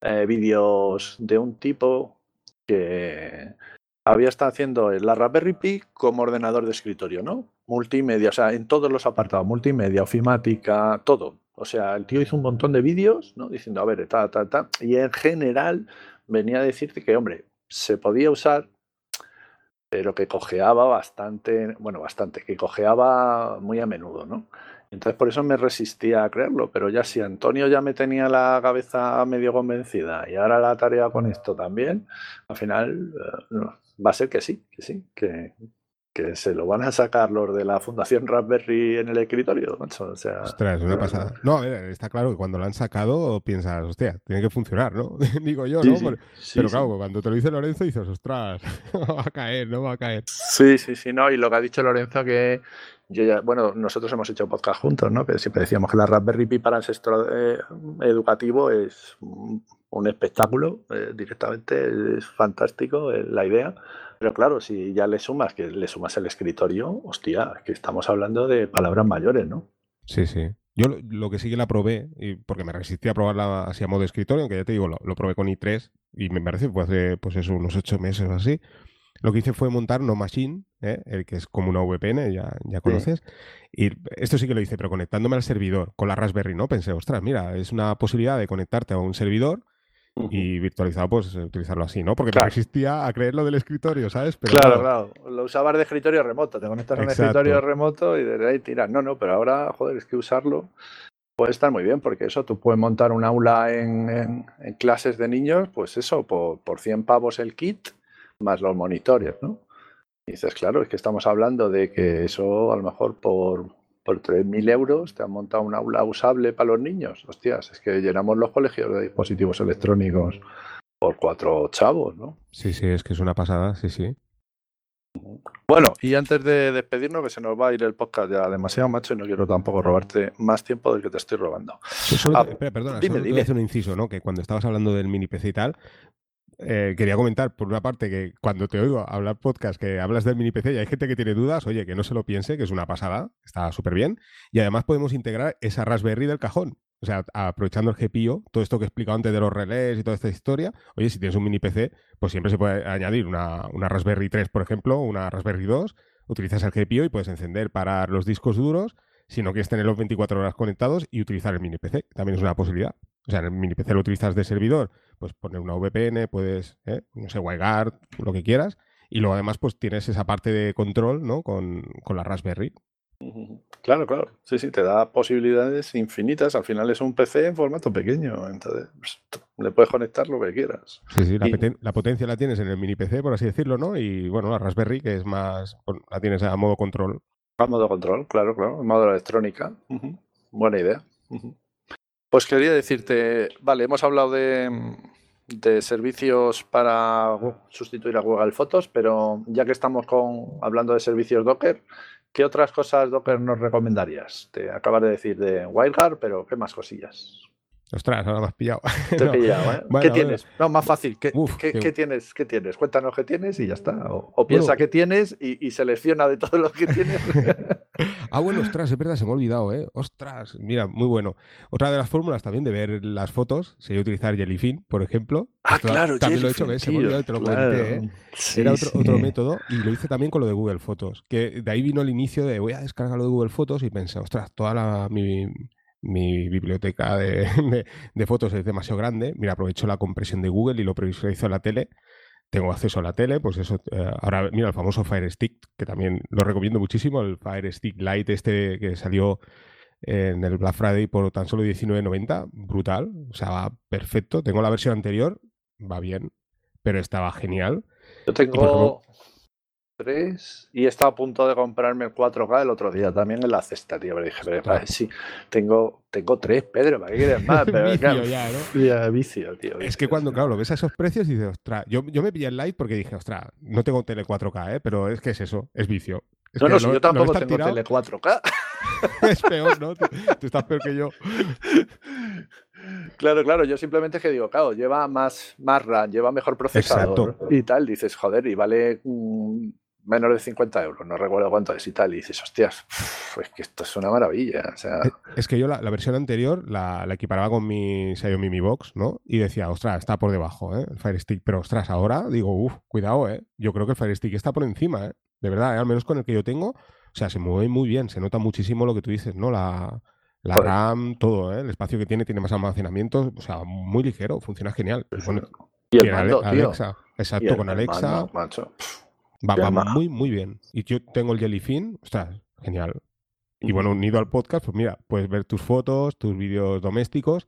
S1: eh, vídeos de un tipo que había estado haciendo la Raspberry Pi como ordenador de escritorio, ¿no? Multimedia, o sea, en todos los apartados, multimedia, ofimática, todo. O sea, el tío hizo un montón de vídeos, ¿no? Diciendo, a ver, ta, ta, ta. Y en general venía a decirte que, hombre, se podía usar pero que cojeaba bastante, bueno, bastante, que cojeaba muy a menudo, ¿no? Entonces por eso me resistía a creerlo, pero ya si Antonio ya me tenía la cabeza medio convencida y ahora la tarea con esto también, al final eh, va a ser que sí, que sí, que, que se lo van a sacar los de la Fundación Raspberry en el escritorio, O sea,
S2: Ostras, una pasada. No, está claro que cuando lo han sacado piensas, hostia, tiene que funcionar, ¿no? *laughs* Digo yo, ¿no? pero claro, cuando te lo dice Lorenzo dices, ostras, *laughs* va a caer, no va a caer.
S1: Sí, sí, sí, no. Y lo que ha dicho Lorenzo que yo ya, bueno, nosotros hemos hecho podcast juntos, ¿no? Que siempre decíamos que la Raspberry Pi para sector eh, educativo es un espectáculo eh, directamente, es fantástico eh, la idea pero claro, si ya le sumas, que le sumas el escritorio, hostia, que estamos hablando de palabras mayores, ¿no?
S2: Sí, sí. Yo lo, que sí que la probé, y porque me resistí a probarla así a modo escritorio, aunque ya te digo, lo, probé con i3 y me parece pues hace pues eso, unos ocho meses o así. Lo que hice fue montar No Machine, ¿eh? el que es como una VPN, ya, ya conoces. Y esto sí que lo hice, pero conectándome al servidor con la Raspberry, ¿no? Pensé, ostras, mira, es una posibilidad de conectarte a un servidor y virtualizado, pues utilizarlo así, ¿no? Porque claro. existía a creer lo del escritorio, ¿sabes?
S1: claro, claro, Lo usabas de escritorio remoto, te conectas a un escritorio remoto y desde ahí tiras. No, no, pero ahora, joder, es que usarlo puede estar muy bien, porque eso, tú puedes montar un aula en, clases de niños, pues eso, por, por 100 pavos el kit, más los monitores, ¿no? Y dices, claro, es que estamos hablando de que eso a lo mejor por por 3.000 euros te han montado un aula usable para los niños. Hostias, es que llenamos los colegios de dispositivos electrónicos por cuatro chavos, ¿no?
S2: Sí, sí, es que es una pasada, sí, sí.
S1: Bueno, y antes de despedirnos, que se nos va a ir el podcast ya demasiado macho y no quiero tampoco robarte más tiempo del que te estoy robando.
S2: Ah, espera, perdona, dime, dime. hacer un inciso, ¿no? Que cuando estabas hablando del mini PC y tal, eh, quería comentar, por una parte, que cuando te oigo hablar podcast, que hablas del mini PC y hay gente que tiene dudas, oye, que no se lo piense, que es una pasada, está súper bien. Y además podemos integrar esa Raspberry del cajón. O sea, aprovechando el GPIO, todo esto que he explicado antes de los relés y toda esta historia, oye, si tienes un mini PC, pues siempre se puede añadir una, una Raspberry 3, por ejemplo, una Raspberry 2, utilizas el GPIO y puedes encender para los discos duros, si no quieres tenerlos 24 horas conectados y utilizar el mini PC, también es una posibilidad. O sea, en el mini PC lo utilizas de servidor, pues poner una VPN, puedes, ¿eh? no sé, WireGuard, lo que quieras. Y luego además, pues tienes esa parte de control, ¿no? Con, con la Raspberry.
S1: Claro, claro. Sí, sí, te da posibilidades infinitas. Al final es un PC en formato pequeño. Entonces, pues, le puedes conectar lo que quieras.
S2: Sí, sí, la, potencia la tienes en el mini PC, por así decirlo, ¿no? Y bueno, la Raspberry, que es más, la tienes a modo control.
S1: A modo control, claro, claro. En modo electrónica. Buena idea. Pues quería decirte, vale, hemos hablado de, servicios para sustituir a Google Fotos, pero ya que estamos con, hablando de servicios Docker, ¿qué otras cosas Docker nos recomendarías? Te acabas de decir de WireGuard, pero ¿qué más cosillas?
S2: Ostras, ahora me has pillado. *laughs*
S1: Te he pillado, ¿eh? ¿Qué tienes? No, más fácil. ¿Qué, tienes? ¿Qué tienes? Cuéntanos qué tienes y ya está. O, piensa qué tienes y, selecciona de todo lo que tienes. *laughs*
S2: ah, bueno, ostras, es verdad, se me ha olvidado, ¿eh? Ostras, mira, muy bueno. Otra de las fórmulas también de ver las fotos sería utilizar Jellyfin, por ejemplo.
S1: Ah, claro,
S2: También lo he hecho, ¿ves? Se me olvidado, te lo comenté, ¿eh? Era otro, otro, método y lo hice también con lo de Google Fotos. Que de ahí vino el inicio de voy a descargar lo de Google Fotos y pensé, ostras, toda la, mi mi biblioteca *laughs* de, fotos es demasiado grande, mira, aprovecho la compresión de Google y lo previsualizo en la tele. Tengo acceso a la tele, pues eso, eh, ahora mira el famoso Fire Stick, que también lo recomiendo muchísimo, el Fire Stick Lite este que salió en el Black Friday por tan solo 19.90, brutal, o sea, va perfecto. Tengo la versión anterior, va bien, pero estaba genial.
S1: Yo tengo tres y estaba a punto de comprarme el 4K el otro día también en la cesta, tío. Pero dije, pero, sí, tengo, tengo tres, Pedro, ¿para qué quieres más? *laughs* Pero,
S2: vicio ya,
S1: ¿no? vicio, tío.
S2: es que cuando, claro, lo ves a esos precios y dices, ostras, yo, yo me pillé el Light porque dije, ostras, no tengo tele 4K, ¿eh? pero es que es eso, es vicio.
S1: no, no, si yo tampoco tengo tele 4K. *laughs*
S2: es peor, ¿no? Tú, estás peor que yo.
S1: Claro, claro, yo simplemente que digo, claro, lleva más, más RAM, lleva mejor procesador y tal, dices, joder, y vale mm, menos de 50 euros, no recuerdo cuánto es y tal, y dices, hostias, es que esto es una maravilla. O sea...
S2: Es que yo la, versión anterior la, equiparaba con mi Xiaomi Mi Box, ¿no? Y decía, ostras, está por debajo, ¿eh? El Fire Stick, pero ostras, ahora digo, uff, cuidado, ¿eh? Yo creo que el Fire Stick está por encima, ¿eh? De verdad, ¿eh? al menos con el que yo tengo, o sea, se mueve muy bien, se nota muchísimo lo que tú dices, ¿no? La, la RAM, todo, ¿eh? el espacio que tiene tiene más almacenamiento, o sea, muy ligero, funciona genial.
S1: y el mando,
S2: Alexa, exacto, con Alexa. Va, muy, muy bien. Y yo tengo el Jellyfin, sea, genial. Y bueno, unido al podcast, pues mira, puedes ver tus fotos, tus vídeos domésticos.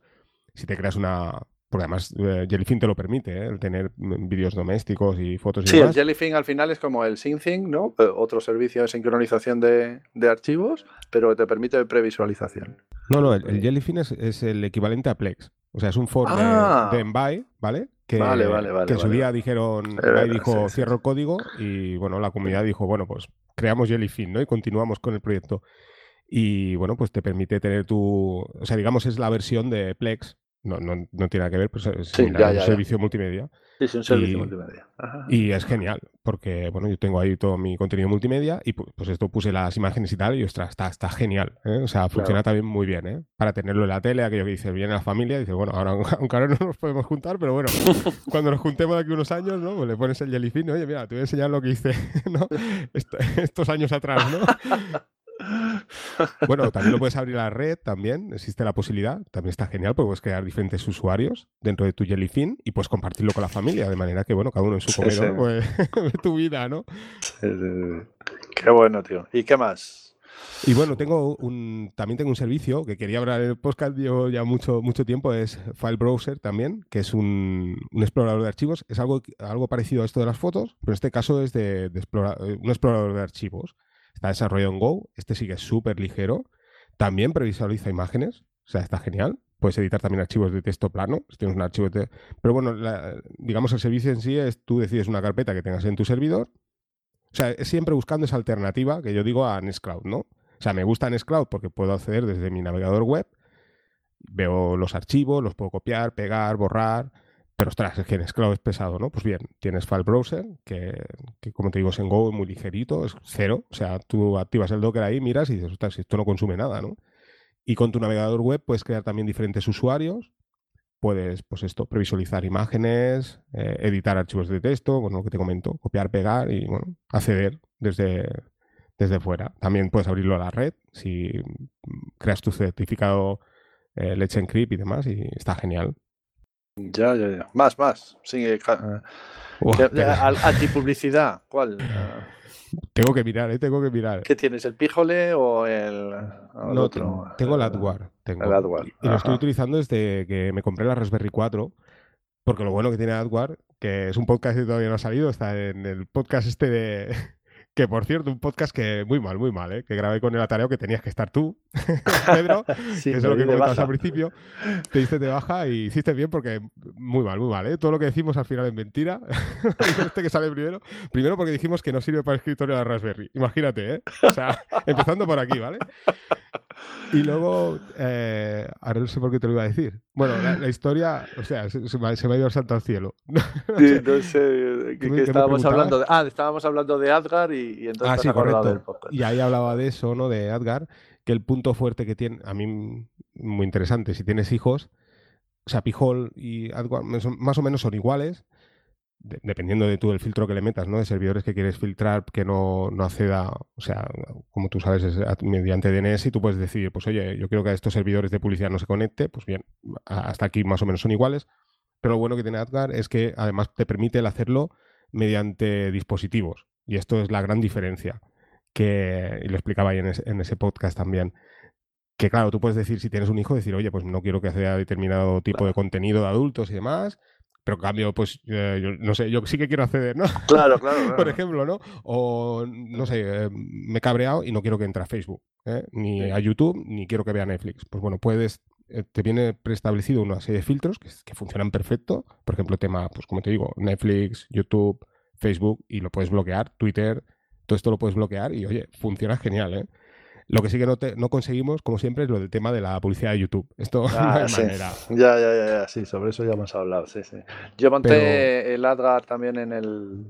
S2: Si te creas una, porque además eh, Jellyfin te lo permite, ¿eh? el tener mm, vídeos domésticos y fotos y
S1: Sí, el Jellyfin al final es como el SyncThing, ¿no? Eh, otro servicio de sincronización de, archivos, pero te permite previsualización.
S2: No, no, el, Jellyfin es, el equivalente a Plex. O sea, es un for de, ah. Envy, ¿vale? Que,
S1: vale, vale, vale,
S2: que en su día dijeron, Envy dijo, cierro el código y bueno, la comunidad dijo, bueno, pues creamos Jellyfin, ¿no? Y continuamos con el proyecto. Y bueno, pues te permite tener tu, o sea, digamos es la versión de Plex no, no, no, tiene nada que ver, pues es un servicio multimedia.
S1: Sí, es un servicio multimedia.
S2: Y es genial, porque bueno, yo tengo ahí todo mi contenido multimedia y pues esto puse las imágenes y tal, y ostras, está, está genial. ¿eh? O sea, funciona también muy bien, ¿eh? Para tenerlo en la tele, aquello que dice, viene la familia, dice, bueno, ahora aunque ahora no nos podemos juntar, pero bueno, *laughs* cuando nos juntemos de aquí unos años, ¿no? Pues le pones el jellyfin, oye, mira, te voy a enseñar lo que hice, *laughs* ¿no? estos años atrás, ¿no? *laughs* Bueno, también lo puedes abrir a la red, también existe la posibilidad, también está genial, porque puedes crear diferentes usuarios dentro de tu Jellyfin y puedes compartirlo con la familia, de manera que, bueno, cada uno en su comedor, pues, *laughs* tu vida, ¿no?
S1: Qué bueno, tío. ¿Y qué más?
S2: Y bueno, tengo un, también tengo un servicio que quería hablar en el podcast yo ya mucho, mucho tiempo, es File Browser también, que es un, explorador de archivos. Es algo, algo parecido a esto de las fotos, pero en este caso es de, un explorador de archivos. Está desarrollado en Go. Este sí que es súper ligero. También previsualiza imágenes. O sea, está genial. Puedes editar también archivos de texto plano. Tienes un archivo. Pero bueno, digamos, el servicio en sí es tú decides una carpeta que tengas en tu servidor. O sea, es siempre buscando esa alternativa que yo digo a Nextcloud, ¿no? O sea, me gusta Nextcloud porque puedo acceder desde mi navegador web, veo los archivos, los puedo copiar, pegar, borrar pero ostras, es que en Scloud es pesado, ¿no? Pues bien, tienes File Browser, que, como te digo es en Go, es muy ligerito, es cero. O sea, tú activas el Docker ahí, miras y dices, ostras, esto no consume nada, ¿no? Y con tu navegador web puedes crear también diferentes usuarios. Puedes, pues esto, previsualizar imágenes, eh, editar archivos de texto, con lo que te comento, copiar, pegar y, bueno, acceder desde, desde fuera. También puedes abrirlo a la red si creas tu certificado eh, Let's Encrypt y demás y está genial.
S1: Ya, ya, ya. Más, más. Sigue. Eh, antipublicidad. ¿Cuál? *laughs*
S2: Tengo que mirar, ¿eh? Tengo que mirar.
S1: ¿Qué tienes? ¿El Píjole o el,
S2: no, otro? Tengo el AdWare. Tengo. El AdWare. Y lo estoy utilizando desde que me compré la Raspberry 4. Porque lo bueno que tiene AdWare, que es un podcast que todavía no ha salido, está en el podcast este de, que por cierto, un podcast que muy mal, muy mal, ¿eh? que grabé con el atareo que tenías que estar tú, *laughs* Pedro, *laughs* sí, eso es lo que comentabas al principio. Te diste de baja y hiciste bien porque muy mal, muy mal. ¿eh? Todo lo que decimos al final es mentira. *laughs* este que sale primero. Primero porque dijimos que no sirve para escritorio la Raspberry. Imagínate, ¿eh? O sea, empezando por aquí, ¿vale? Y luego, eh, ahora no sé por qué te lo iba a decir. Bueno, la, historia, o sea, se, me, ha ido el santo al cielo. *laughs*
S1: sí, no sé, que, estábamos hablando de, ah, estábamos hablando de Adgar y, entonces
S2: ah, sí, correcto. Y ahí hablaba de eso, ¿no? De Adgar, que el punto fuerte que tiene, a mí muy interesante, si tienes hijos, o sea, Pijol y Adgar más o menos son iguales, dependiendo de tú el filtro que le metas, ¿no? De servidores que quieres filtrar que no, no acceda, o sea, como tú sabes, es mediante DNS y tú puedes decidir, pues oye, yo quiero que a estos servidores de publicidad no se conecte, pues bien, hasta aquí más o menos son iguales. Pero lo bueno que tiene AdGuard es que además te permite el hacerlo mediante dispositivos. Y esto es la gran diferencia que y lo explicaba ahí en, en ese podcast también que claro, tú puedes decir, si tienes un hijo, decir, oye, pues no quiero que sea determinado tipo de contenido de adultos y demás, pero en cambio, pues, eh, yo, no sé, yo sí que quiero acceder, ¿no? *laughs*
S1: Claro, *laughs* claro.
S2: Por ejemplo, ¿no? O, no sé, eh, me he cabreado y no quiero que entre a Facebook, ¿eh? ni a YouTube, ni quiero que vea Netflix. Pues bueno, puedes, te viene preestablecido una serie de filtros que, que funcionan perfecto. Por ejemplo, tema, pues como te digo, Netflix, YouTube, Facebook, y lo puedes bloquear, Twitter, todo esto lo puedes bloquear y, oye, funciona genial, ¿eh? Lo que sí que no, no, conseguimos, como siempre, es lo del tema de la publicidad de YouTube. Esto *laughs* no
S1: ah,
S2: hay manera.
S1: Ya, ya, ya, sí, sobre eso ya hemos hablado, sí, sí. Yo monté el AdGuard también en el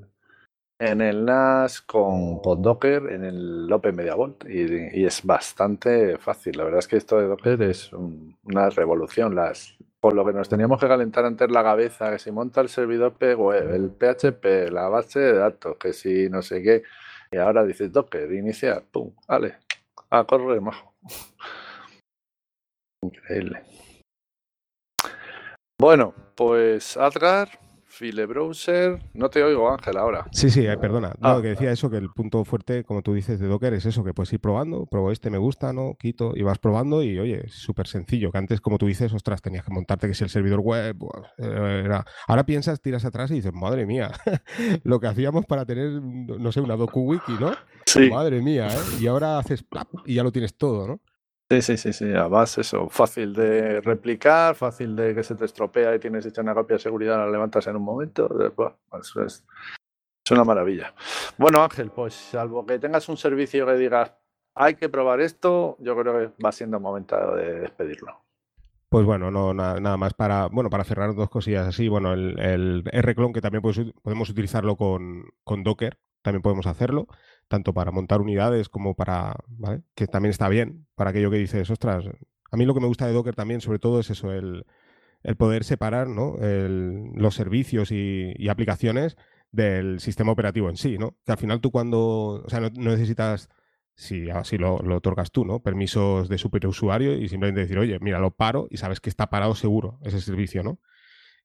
S1: en el NAS con, Docker en el Open Media y, y, es bastante fácil. La verdad es que esto de Docker es una revolución. Las, por lo que nos teníamos que calentar antes la cabeza, que si monta el servidor web, el PHP, la base de datos, que si no sé qué, y ahora dices Docker, iniciar, pum, vale, Ah, corre, majo. Increíble. Bueno, pues Adgar, File Browser. No te oigo, Ángel, ahora.
S2: Sí, sí, eh, perdona. No, ah. que decía eso, que el punto fuerte, como tú dices, de Docker es eso, que puedes ir probando, pruebo este, me gusta, no, quito, y vas probando y oye, es súper sencillo. Que antes, como tú dices, ostras, tenías que montarte que si el servidor web era... Ahora piensas, tiras atrás y dices, madre mía, *laughs* lo que hacíamos para tener, no sé, una DocuWiki, ¿no? Madre mía, ¿eh? Y ahora haces y ya lo tienes todo, ¿no?
S1: Sí, sí, sí, sí. Además, eso, fácil de replicar, fácil de que se te estropea y tienes hecha una copia de seguridad, la levantas en un momento. eso es, una maravilla. Bueno, Ángel, pues salvo que tengas un servicio que digas, hay que probar esto, yo creo que va siendo momento de despedirlo.
S2: Pues bueno, no nada, más para bueno para cerrar dos cosillas así. Bueno, el, el R-Clone que también podemos utilizarlo con, con Docker, también podemos hacerlo tanto para montar unidades como para. Que también está bien, para aquello que dices, ostras, a mí lo que me gusta de Docker también, sobre todo, es eso, el, poder separar ¿no? los servicios y, aplicaciones del sistema operativo en sí, ¿no? Que al final tú cuando, o sea, no, necesitas, si así lo, lo, otorgas tú, ¿no? Permisos de superusuario y simplemente decir, oye, mira, lo paro y sabes que está parado seguro ese servicio, ¿no?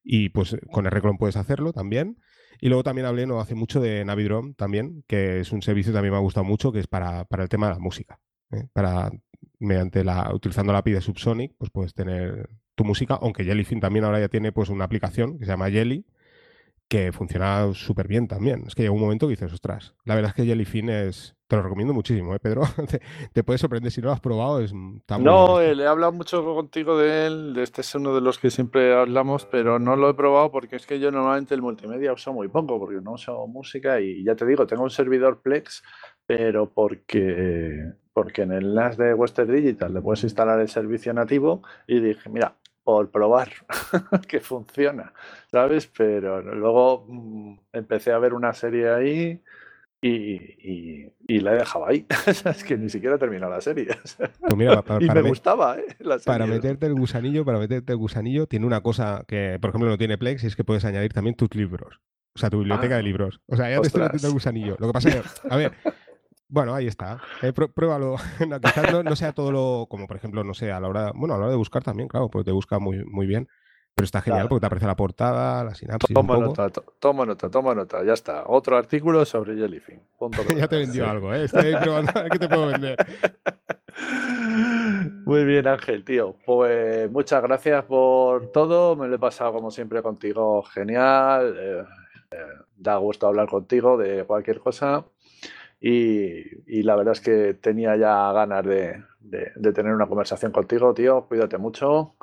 S2: Y pues con R-Clone puedes hacerlo también. Y luego también hablé no hace mucho de Navidrom también, que es un servicio que también me ha gustado mucho, que es para, para el tema de la música. ¿eh? Para, mediante la, utilizando la API de Subsonic, pues puedes tener tu música, aunque Jellyfin también ahora ya tiene pues una aplicación que se llama Jelly, que funciona súper bien también. Es que llega un momento que dices, ostras, la verdad es que Jellyfin es, te lo recomiendo muchísimo, ¿eh, Pedro? *laughs* te, puede sorprender si no lo has probado. Es
S1: no, eh, le he hablado mucho contigo de él. Este es uno de los que siempre hablamos, pero no lo he probado porque es que yo normalmente el multimedia uso muy poco, porque no uso música y ya te digo, tengo un servidor Plex, pero porque, porque en el NAS de Western Digital le puedes instalar el servicio nativo y dije, mira, por probar *laughs* que funciona, ¿sabes? Pero luego mm, empecé a ver una serie ahí y, y, la he dejado ahí. *laughs* es que ni siquiera he terminado la serie. *laughs*
S2: Pues mira, para,
S1: y me gustaba, ¿eh?
S2: Para meterte el gusanillo, para meterte el gusanillo, tiene una cosa que, por ejemplo, no tiene Plex y es que puedes añadir también tus libros. O sea, tu biblioteca de ah. libros. O sea, ya te estoy metiendo el gusanillo. Lo que pasa es que, a ver, bueno, ahí está. Eh, pruébalo. *laughs* no, quizás no, sea todo lo. Como por ejemplo, no sé, a la hora. Bueno, a la hora de buscar también, claro, porque te busca muy, muy bien. Pero está genial porque te aparece la portada, la sinapsis.
S1: Toma nota, toma nota, toma nota, ya está. Otro artículo sobre Jellyfin. *laughs*
S2: ya te vendió algo, ¿eh? Estoy probando qué te puedo vender. *laughs*
S1: Muy bien, Ángel, tío. Pues muchas gracias por todo. Me lo he pasado como siempre contigo genial. Eh, eh, da gusto hablar contigo de cualquier cosa. Y, la verdad es que tenía ya ganas de, tener una conversación contigo, tío. Cuídate mucho.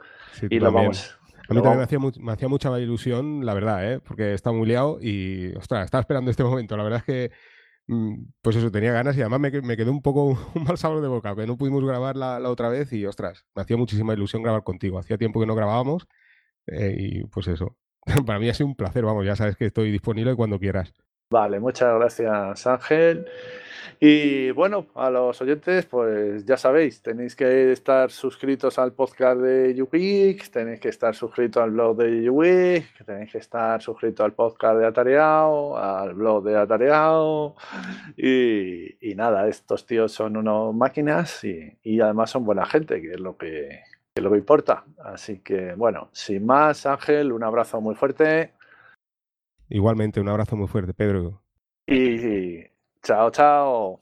S1: y lo vamos.
S2: A mí también me hacía, me hacía, mucha ilusión, la verdad, ¿eh? porque estaba muy liado y, ostras, estaba esperando este momento. La verdad es que, mm, pues eso, tenía ganas y además me, me quedó un poco *laughs* un mal sabor de boca, que no pudimos grabar la, otra vez y, ostras, me hacía muchísima ilusión grabar contigo. Hacía tiempo que no grabábamos eh, y, pues eso, *laughs* para mí ha sido un placer, vamos, ya sabes que estoy disponible cuando quieras.
S1: Vale, muchas gracias Ángel. Y bueno, a los oyentes, pues ya sabéis, tenéis que estar suscritos al podcast de YouGeek, tenéis que estar suscritos al blog de YouGeek, tenéis que estar suscritos al podcast de Atareado, al blog de Atareado. Y, nada, estos tíos son unos máquinas y, además son buena gente, que es lo que, que es lo que importa. Así que bueno, sin más, Ángel, un abrazo muy fuerte.
S2: Igualmente, un abrazo muy fuerte, Pedro.
S1: Y 早操